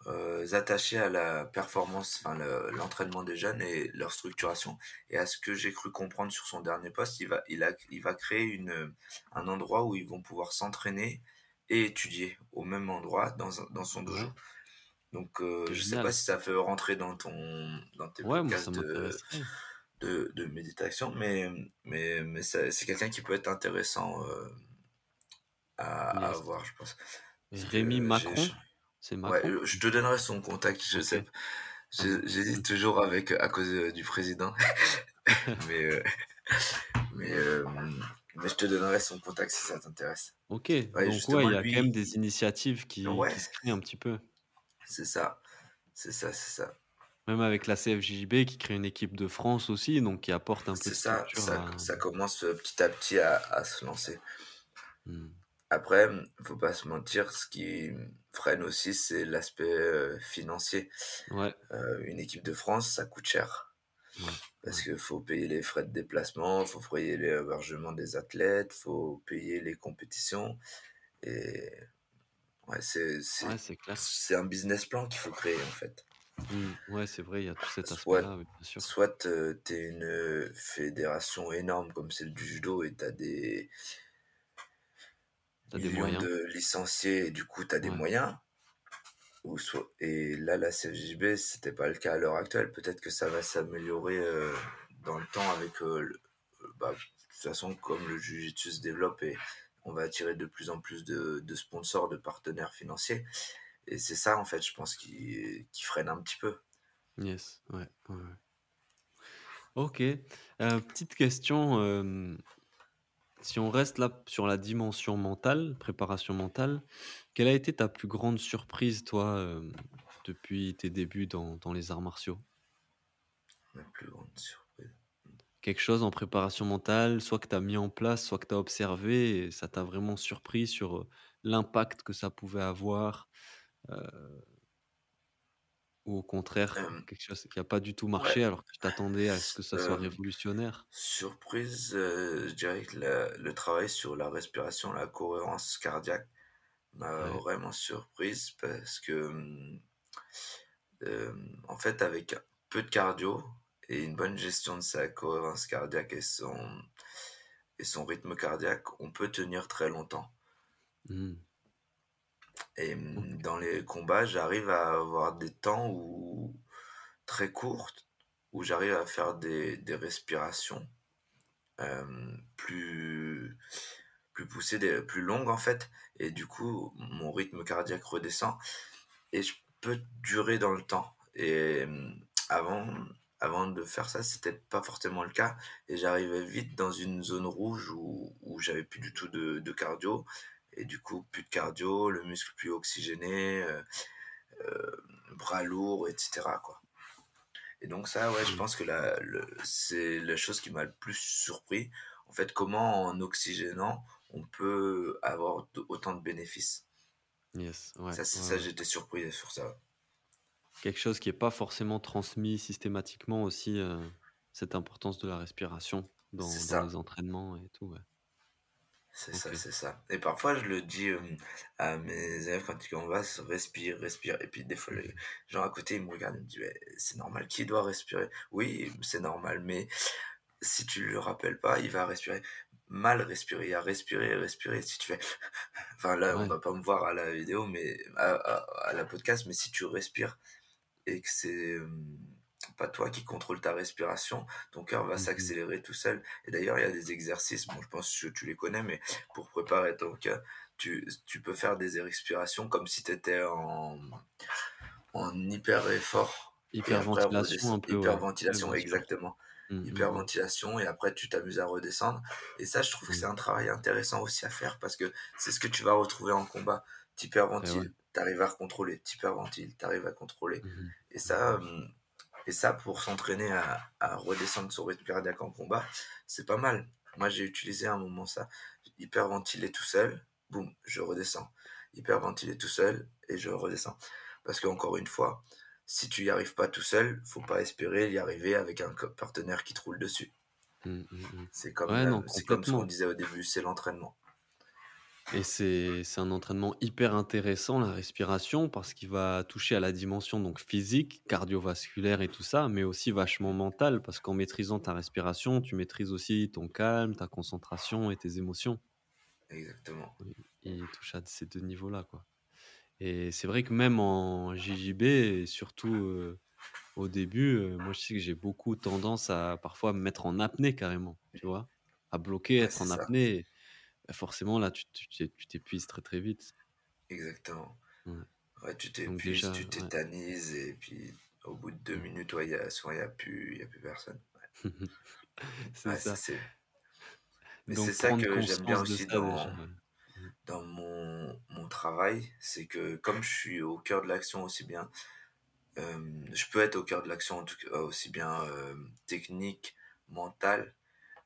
Heu, attaché à la performance, enfin le l'entraînement des jeunes et leur structuration et à ce que j'ai cru comprendre sur son dernier poste, il va il a il va créer une, un endroit où ils vont pouvoir s'entraîner et étudier au même endroit dans dans son dojo. Ouais. Donc heu, je sais pas si ça peut rentrer dans ton dans tes Ouais, moi podcasts de de de méditation, mais mais mais c'est quelqu'un qui peut être intéressant, heu, à à voir, je pense. Rémi Macron? C'est ouais, Macron? je te donnerai son contact, je sais j'hésite toujours avec, à cause, du président, mais heu, mais hem, mais je te donnerai son contact si ça t'intéresse. OK, Ouais, donc ouais, il y a quand même des initiatives qui ouais, qui se créent un petit peu. c'est ça, c'est ça, c'est ça. Même avec la CFJJB qui crée une équipe de France aussi, donc qui apporte un peu de ça, ça à ça commence, heu, petit à petit à à se lancer. mmh. Après, faut pas se mentir, ce qui, freine aussi, c'est l'aspect, heu, financier. Ouais, Heu, une équipe de France, ça coûte cher. ouais, Parce qu'il faut payer les frais de déplacement, faut payer l'hébergement des athlètes, faut payer les compétitions et ouais, c'est Ouais, un business plan qu'il faut créer, en fait. Mmh. Ouais, c'est vrai, il y a tout cet aspect-là, oui, bien sûr. soit, tu es une, heu, fédération énorme comme celle du judo et tu as des Des moyens. de licenciés et du coup, tu as des Ouais. moyens ou soit et là, la CFJB, c'était pas le cas à l'heure actuelle. Peut-être que ça va s'améliorer, heu, dans le temps avec, heu, le heu, bah, de toute façon, comme le jiu-jitsu se développe et on va attirer de plus en plus de de sponsors, de partenaires financiers et c'est ça, en fait, je pense qui qui freine un petit peu. Yes, ouais. OK, petite question, si on reste là sur la dimension mentale, préparation mentale, quelle a été ta plus grande surprise toi, hem, depuis tes débuts dans dans les arts martiaux? Ma plus grande surprise. Quelque chose en préparation mentale, soit que tu as mis en place, soit que tu as observé et ça t'a vraiment surpris sur, heu, l'impact que ça pouvait avoir, heu, ou au contraire, Hem, quelque chose qui a pas du tout ouais, marché alors que tu t'attendais à ce que ça soit hem, révolutionnaire? surprise, heu, je dirais que le travail sur la respiration, la cohérence cardiaque m'a Ouais. vraiment surprise parce que, mmh, hem, en fait, avec peu de cardio et une bonne gestion de sa cohérence cardiaque et son et son rythme cardiaque, on peut tenir très longtemps Mmh. Et mmh, OK. dans les combats, j'arrive à avoir des temps où très courtes, où j'arrive à faire des des respirations, plus plus poussées, des plus longues, en fait. Et du coup, mon rythme cardiaque redescend Et je peux durer dans le temps. Et mmh, avant avant de faire ça, c'était pas forcément le cas et j'arrivais vite dans une zone rouge où où j'avais plus du tout de de cardio et du coup, plus de cardio, le muscle plus oxygéné, heu heu, bras lourds et cetera, quoi et donc ça, ouais, je Mmh. pense que la c'est la chose qui m'a le plus surpris. En fait, comment en oxygénant, on peut avoir autant de bénéfices. Yes, ouais, Ça, ouais, j'étais surpris sur ça. Quelque chose qui est pas forcément transmis systématiquement aussi, heu, cette importance de la respiration dans les entraînements et tout, ouais. C'est ça, c'est ça. Et parfois, je le dis, hem, à mes élèves quand ils conversent: «Respire, respire» et puis des fois, les gens à côté, ils me regardent, ils me disent: «Mais c'est normal, qui doit respirer?» «Oui, c'est normal, mais si tu lui rappelles pas, il va respirer». mal respirer. Il y a respirer et respirer. Si tu fais, enfin là, on Ouais. va pas me voir à la vidéo, mais à, à- à la podcast, mais si tu respires et que c'est euh, pas toi qui contrôle ta respiration, ton cœur va Mmh s'accélérer tout seul. Et d'ailleurs, il y a des exercices, bon, je pense que tu les connais, mais pour préparer ton cœur, tu, tu peux faire des respirations comme si tu étais en, en hyper effort. Hyperventilation un peu. Ouais, Hyperventilation, exactement Mmh, mh. hyperventilation et après tu t'amuses à redescendre. Et ça, je trouve que c'est Mmh. un travail intéressant aussi à faire parce que c'est ce que tu vas retrouver en combat. Et ouais. T'hyperventiles, t'arrives à contrôler, t'hyperventiles, t'arrives à contrôler. Mmh mh. Et ça, euh, et ça pour s'entraîner à, à redescendre son rythme cardiaque en combat, c'est pas mal. Moi, j'ai utilisé à un moment ça. Hyperventiler tout seul, boum, je redescends. Hyperventiler tout seul et je redescends. Parce que encore une fois, si tu y arrives pas tout seul, faut pas espérer y arriver avec un partenaire qui te roule dessus. Mmh, mmh mh. C'est comme, Ouais, la- non, c'est comme ce qu'on disait au début, c'est l'entraînement. Et c'est c'est un entraînement hyper intéressant, la respiration, parce qu'il va toucher à la dimension donc physique, cardiovasculaire et tout ça, mais aussi vachement mentale, parce qu'en maîtrisant ta respiration, tu maîtrises aussi ton calme, ta concentration et tes émotions. Exactement. Il touche à ces 2 niveaux-là, quoi. Et c'est vrai que même en JJB et surtout, heu, au début, heu, moi je sais que j'ai beaucoup tendance à parfois me mettre en apnée carrément, tu vois? À bloquer, Ouais, être en ça. apnée bah, forcément là tu tu t'é tu t'épuises très, très vite. Exactement. Ouais, Ouais, tu t'épuises, déjà tu ouais. tétanises et puis au bout de deux Mmh. minutes, ouais, il y a, souvent il n'y a, plus- y a plus personne. C'est Ouais, ça ça. c'est. Mais c'est ça que j'aime bien aussi déjà, dans, dans mon, mon travail, c'est que comme je suis au cœur de l'action aussi bien, euh, je peux être au cœur de l'action en tout cas aussi bien euh, technique, mentale,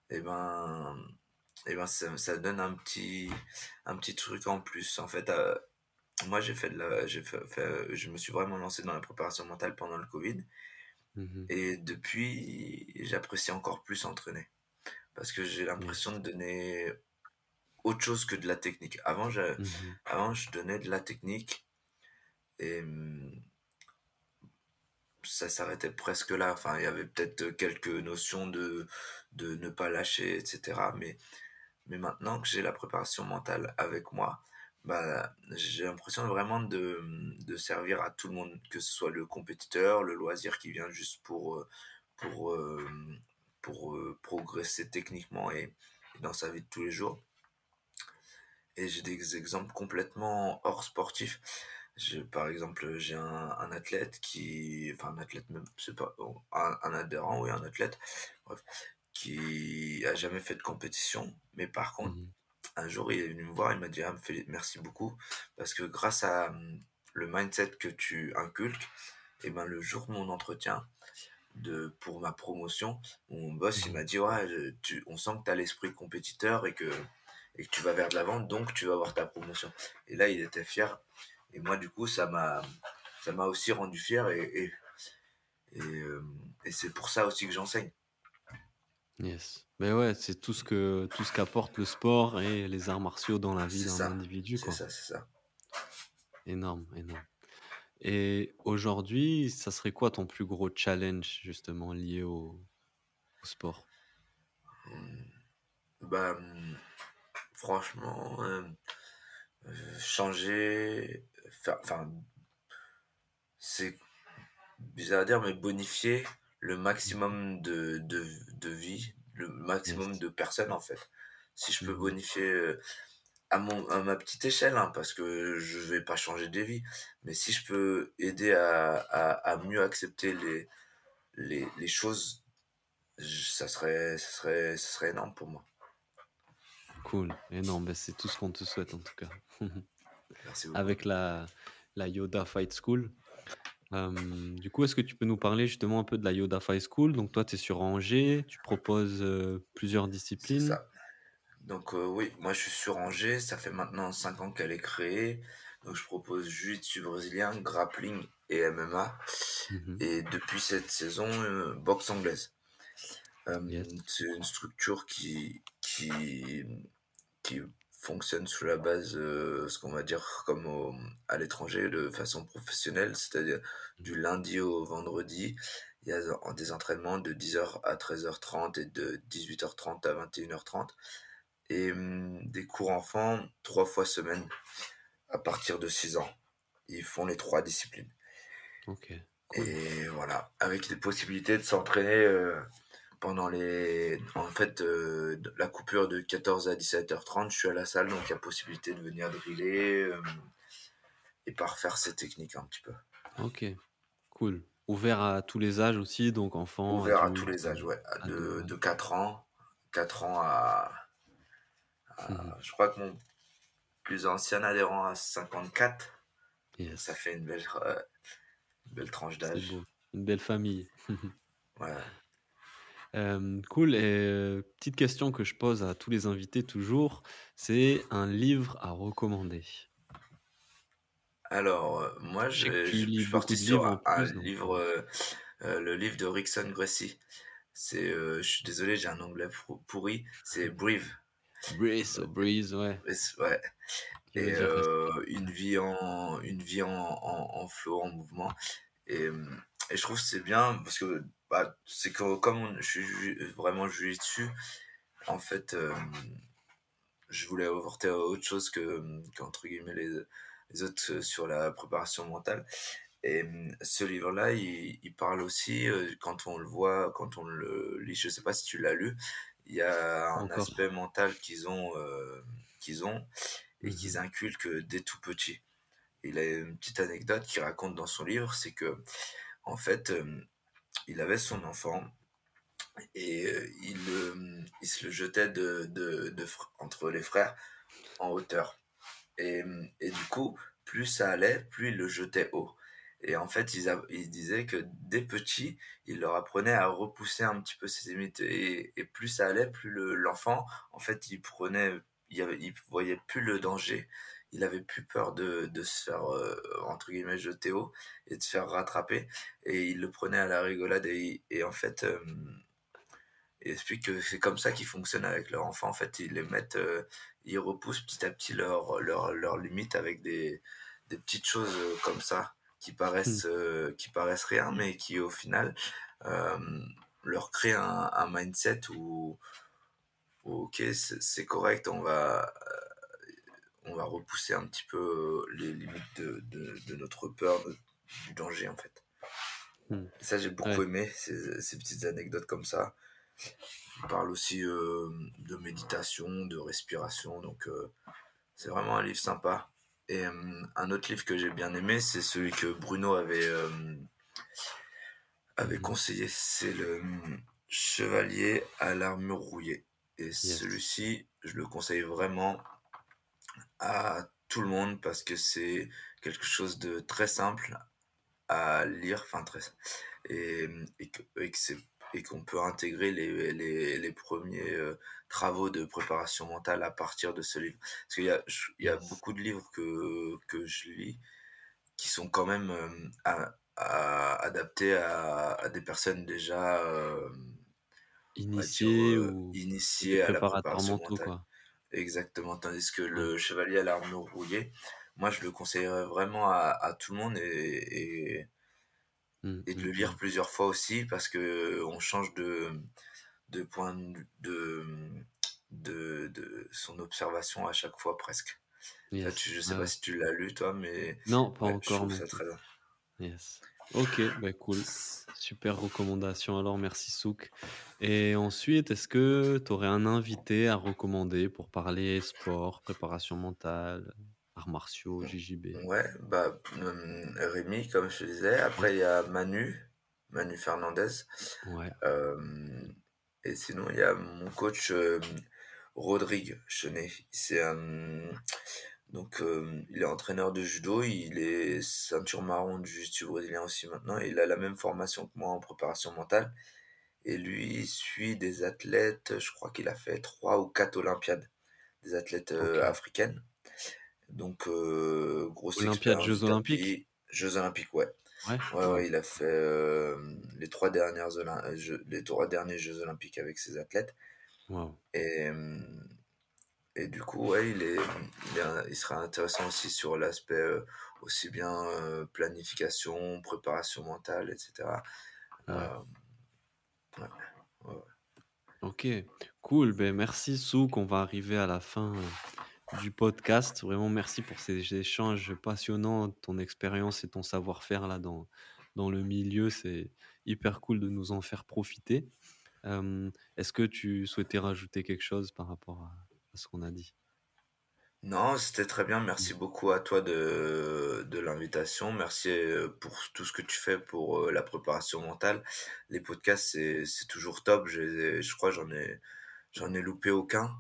et ben, et ben ça, ça donne un petit, un petit truc en plus. En fait, euh, moi j'ai fait de la, j'ai fait, fait- je me suis vraiment lancé dans la préparation mentale pendant le Covid, Mmh mh. et depuis j'apprécie encore plus entraîner parce que j'ai l'impression de donner autre chose que de la technique. Avant, je, Mmh mh. avant, je donnais de la technique et hum, ça s'arrêtait presque là. Enfin, il y avait peut-être quelques notions de, de ne pas lâcher, etc. Mais, mais maintenant que j'ai la préparation mentale avec moi, bah, j'ai l'impression vraiment de, de servir à tout le monde, que ce soit le compétiteur, le loisir qui vient juste pour, euh, pour, euh, pour euh, progresser techniquement et, dans sa vie de tous les jours. Et j'ai des exemples complètement hors sportif. Je, par exemple, j'ai un, un athlète qui, enfin un athlète même, c'est pas, un, un adhérent, oui, un athlète, bref, qui a jamais fait de compétition, mais par contre, Mmh mh. un jour, il est venu me voir, il m'a dit, ah, merci beaucoup, parce que grâce à hum, le mindset que tu inculques, et ben le jour de mon entretien, de, pour ma promotion, mon boss, il Mmh m'a dit, ouais, tu, on sent que tu as l'esprit compétiteur et que, et que tu vas vers de l'avant, donc tu vas avoir ta promotion. Et là, il était fier. Et moi, du coup, ça m'a, ça m'a aussi rendu fier et, et, et, euh, et c'est pour ça aussi que j'enseigne. Yes. Beh, ouais, c'est tout ce que tout ce qu'apporte le sport et les arts martiaux dans la vie d'un individu, c'est ça, c'est ça. Énorme, énorme. Et aujourd'hui, ça serait quoi ton plus gros challenge justement lié au au sport? Hum, Bah, hum, franchement, euh, changer, enfin, c'est bizarre à dire, mais bonifier le maximum de, de, de vie, le maximum Yes. de personnes en fait. Si je peux Mmh mh. bonifier euh, à, mon, à ma petite échelle, hein, parce que je vais pas changer des vies, mais si je peux aider à, à, à mieux accepter les, les, les choses, je- ça serait, ça, serait, ça serait énorme pour moi. Cool, énorme. Beh, c'est tout ce qu'on te souhaite en tout cas. Merci beaucoup. Avec la la Yoda Fight School. Du coup, est-ce que tu peux nous parler justement un peu de la Yoda Fight School? Donc toi, tu es sur Angers, tu proposes, plusieurs C'est disciplines? ça. Donc euh, oui, moi je suis sur Angers, ça fait maintenant 5 ans qu'elle est créée. Donc je propose jiu-jitsu brésilien, grappling et MMA. Et depuis cette saison, boxe anglaise. Yes. c'est une structure qui, qui, qui fonctionne sous la base, euh, ce qu'on va dire comme au- à l'étranger, de façon professionnelle, c'est-à-dire Mmh. du lundi au vendredi. Il y a des entraînements de 10h à 13h30 et de 18h30 à 21h30 et mmh, des cours enfants 3 fois semaine à partir de 6 ans. Ils font les 3 disciplines cool. et voilà, avec des possibilités de s'entraîner, heu, pendant les en fait, de la coupure de 14 à 17:30, je suis à la salle, donc il y a possibilité de venir driller, hem et parfaire ses techniques un petit peu. OK, cool. Ouvert à tous les âges aussi, donc enfants, Ouvert à tous les âges, ouais, à de de 4 ans 4 ans à Mmh mh. à je crois que mon plus ancien adhérent a 54, donc ça Yes. fait une belle, une belle tranche d'âge. une belle famille. Ouais. Cool et petite question que je pose à tous les invités toujours, c'est un livre à recommander? Alors, heu, moi Je suis parti sur un plus livre, heu heu, le livre de Rickson Gracie. C'est, je suis désolé, j'ai un anglais pour pourri, c'est Breathe. Breathe Breathe, ouais. Ouais et une vie en une vie en en en flow, en mouvement et et je trouve que c'est bien parce que, bah, c'est que comme on je suis vraiment jugé dessus, en fait, hem, je voulais avorter à autre chose que, qu'entre guillemets «les les autres» sur la préparation mentale et ce livre-là, il il parle aussi, heu, quand on le voit, quand on le lit, je sais pas si tu l'as lu, il y a un encore. aspect mental qu'ils ont, qu'ils ont et Mmh qu'ils inculquent dès tout petit. Il a une petite anecdote qu'il raconte dans son livre, c'est qu'en fait, hem, il avait son enfant et il, hem, il se le jetait de de de entre les frères en hauteur. Et et du coup, plus ça allait, plus il le jetait haut. Et en fait, il disait que dès petit, il leur apprenait à repousser un petit peu ses limites. Et et plus ça allait, plus le l'enfant, en fait, il prenait il il voyait plus le danger. Il avait plus peur de de se faire, heu, entre guillemets «jeter haut» et de se faire rattraper et il le prenait à la rigolade et et en fait, hem, il explique que c'est comme ça qu'ils fonctionnent avec leurs enfants. En fait, ils les mettent, heu, ils repoussent petit à petit leurs leurs leurs limites avec des des petites choses, comme ça qui paraissent, heu, qui paraissent rien, mais qui au final, leur créent un un mindset où où OK, c'est correct, on va, on va repousser un petit peu, heu, les limites de de de notre peur, de du danger, en fait. Mmh. Et ça, j'ai beaucoup Ouais. aimé ces ces petites anecdotes comme ça. Parle aussi, hem, de méditation, de respiration, donc heu, c'est vraiment un livre sympa et un autre livre que j'ai bien aimé, c'est celui que Bruno avait, avait mh. conseillé. C'est le, Chevalier à l'armure rouillée et Yes. celui-ci, je le conseille vraiment à tout le monde parce que c'est quelque chose de très simple à lire, enfin très et et et qu'on peut intégrer les les les 1ers, heu, travaux de préparation mentale à partir de ce livre. Parce qu'il y a il y a beaucoup de livres que que je lis qui sont quand même, hem, a a adaptés à à des personnes déjà, Initiés heu, ou initiées à la préparation mentaux, mentale. quoi. Exactement, tandis que le Chevalier à l'armure rouillée, moi je le conseillerais vraiment à à tout le monde et et Mmh, et de mmh le lire plusieurs fois aussi parce qu'on change de de point de de, mmh, de son observation à chaque fois presque. Ça tu Yes, je sais pas si tu l'as lu toi, mais Non, pas ouais, je encore trouve non ça très bien. Yes. OK, bah cool. Super recommandation alors, merci Souk et ensuite, est-ce que tu aurais un invité à recommander pour parler sport, préparation mentale, arts martiaux, JJB? Ouais, bah, hem, Rémi comme je te disais, après il y a Manu, Manu Fernandez, Ouais. hem et sinon il y a mon coach, hem, Rodrigue Chenet. C'est, hem, donc hem, il est entraîneur de judo, il est ceinture marron de jiu-jitsu brésilien aussi maintenant il a la même formation que moi en préparation mentale et lui, il suit des athlètes, je crois qu'il a fait 3 ou 4 olympiades, des athlètes, OK. africaines, donc heu, grosse Olympiades, jeux du olympiques? jeux olympiques, ouais. Ouais? Ouais, il a fait, hem, les 3 dernières les 3 derniers jeux olympiques avec ses athlètes Waouh. et et du coup, ouais, il est il est il sera intéressant aussi sur l'aspect, heu, aussi bien, heu, planification, préparation mentale et cetera, Ouais. hem, ouais, ouais, ouais. OK, Cool, beh, merci Souk, on va arriver à la fin, du podcast. Vraiment merci pour ces échanges passionnants, ton expérience et ton savoir-faire là dans dans le milieu, c'est hyper cool de nous en faire profiter. Est-ce que tu souhaitais rajouter quelque chose par rapport à à ce qu'on a dit? Non, c'était très bien. Merci beaucoup à toi de de l'invitation. Merci, heu, pour tout ce que tu fais pour, heu, la préparation mentale. Les podcasts, c'est toujours top. Je crois j'en ai j'en ai loupé aucun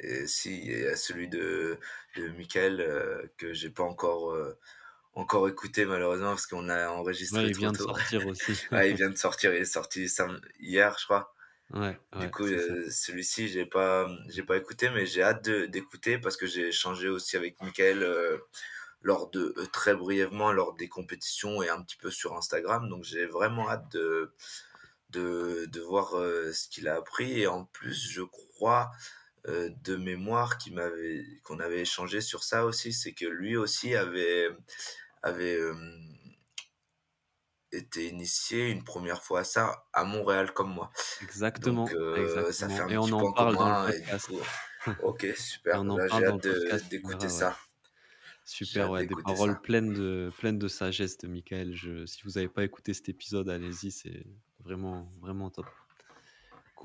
et si, il y a celui de de Mickaël, heu, que j'ai pas encore, heu, encore écouté malheureusement parce qu'on a Ouais, enregistré il trop vient de sortir aussi. Ouais, il vient de sortir, il est sorti hier, je crois. Ouais, Du ouais, coup, c'est ça. heu, celui-ci, j'ai pas, j'ai pas écouté, mais j'ai hâte de d'écouter parce que j'ai échangé aussi avec Mickaël, heu, lors de heu, très brièvement lors des compétitions et un petit peu sur Instagram. Donc j'ai vraiment hâte de de de voir, ce qu'il a appris et en plus, je crois, de mémoire qu'il m'avait qu'on avait échangé sur ça aussi, c'est que lui aussi avait avait, été initié une première fois à ça, à Montréal comme moi. Donc Exactement, heu, ça fait exactement un et on en parle dans le podcast coup OK, super. j'ai hâte d'écouter ouais. ça. Super, ouais, des paroles ça. pleines de pleines de sagesse de Michael. Je si vous avez pas écouté cet épisode, allez-y, c'est vraiment, vraiment top.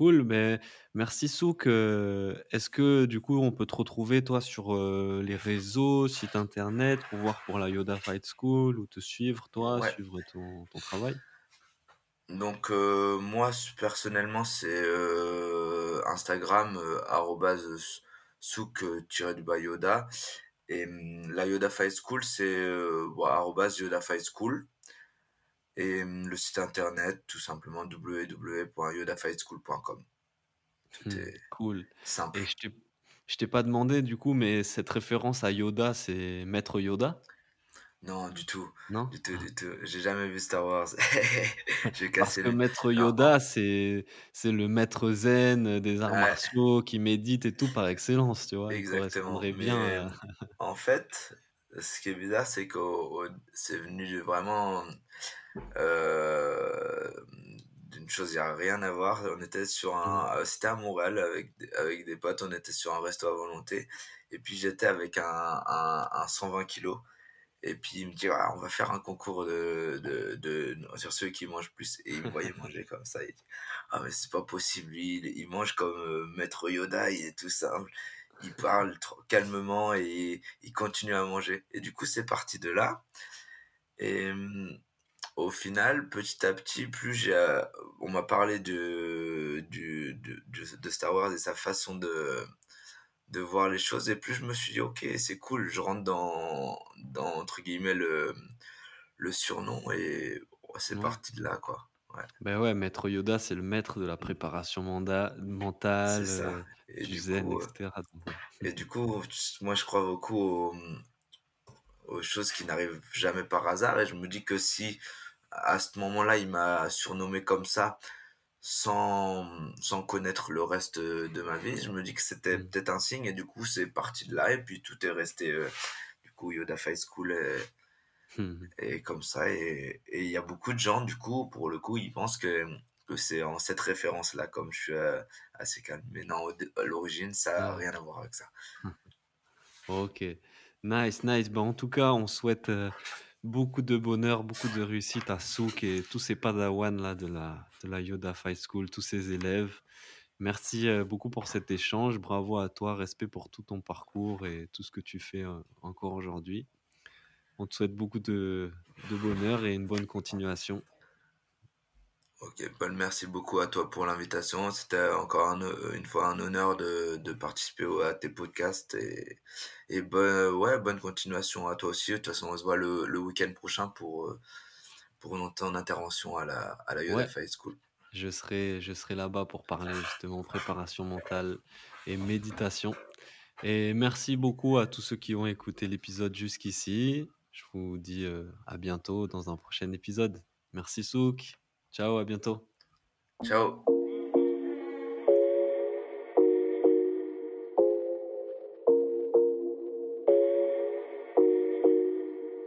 Cool, beh, merci Souk, est-ce que du coup on peut te retrouver toi sur, les réseaux, site internet pour voir pour la Yoda Fight School ou te suivre toi, Ouais. suivre ton ton travail? Donc moi personnellement, c'est, Instagram, heu, arobase, heu, s souk, heu, tiré du bas Yoda et mmh, la Yoda Fight School, c'est, Yoda Fight School et le site internet, tout simplement www.yodafightschool.com. Tout Mmh, est cool et simple. je t'ai je t'ai pas demandé du coup, mais cette référence à Yoda, c'est Maître Yoda? Non, du tout, Non? du tout, du tout. J'ai jamais vu Star Wars. J'ai Parce cassé que les Maître Yoda, c'est c'est le maître zen, des arts ouais, martiaux qui médite et tout par excellence, tu vois? Il exactement, mais à en fait, ce qui est bizarre, c'est au c'est venu vraiment, hem, d'une chose, il y a rien à voir. On était sur un, heu, c'était à Montréal avec des avec des potes, on était sur un resto à volonté. Et puis j'étais avec un un un 120 kilogrammes Et puis il me dit: «Ah, on va faire un concours de de de sur ceux qui mangent plus» et il me voyait manger comme ça, il dit: «Ah mais c'est pas possible, lui, il il mange comme, heu, maître Yoda, il est tout simple, il parle calmement et il continue à manger» et du coup, c'est parti de là. Et mmh, au final, petit à petit, plus j'ai, heu, on m'a parlé de du de Star Wars et sa façon de de voir les choses et plus je me suis dit: «OK, c'est cool», je rentre dans dans entre guillemets «le le surnom» et c'est ouais. parti de là, quoi. Ouais, Beh, ouais, Maître Yoda, c'est le maître de la préparation manda mentale, heu, et du zen coup, ouais. et du coup, moi, je crois beaucoup aux, aux choses qui n'arrivent jamais par hasard et je me dis que si, à ce moment-là, il m'a surnommé comme ça, sans, sans connaître le reste, de ma vie, je me dis que c'était Mmh. peut-être un signe et du coup, c'est parti de là et puis tout est resté, heu, du coup, Yoda High School est. Et comme ça et il y a beaucoup de gens, du coup, pour le coup, ils pensent que, que c'est en cette référence-là, comme je suis, heu, assez calme. Mais non, à l'origine, ça a rien à voir avec ça. OK. Nice, nice. Bah, en tout cas, on souhaite, heu, beaucoup de bonheur, beaucoup de réussite à Souk et tous ces padawans là de la de la Yoda Fight School, tous ces élèves. Merci, heu, beaucoup pour cet échange. Bravo à toi, respect pour tout ton parcours et tout ce que tu fais, heu, encore aujourd'hui. On te souhaite beaucoup de de bonheur et une bonne continuation. OK, bah, merci beaucoup à toi pour l'invitation. C'était encore un heu, une fois un honneur de de participer au à tes podcasts et et bah, ouais, bonne continuation à toi aussi. De toute façon, on se voit le le week-end prochain pour, heu, pour une ton intervention à la à la Ouais, Fight School. je serai je serai là-bas pour parler justement préparation mentale et méditation. Et merci beaucoup à tous ceux qui ont écouté l'épisode jusqu'ici. Je vous dis, à bientôt dans un prochain épisode. Merci Souk. Ciao, à bientôt. Ciao.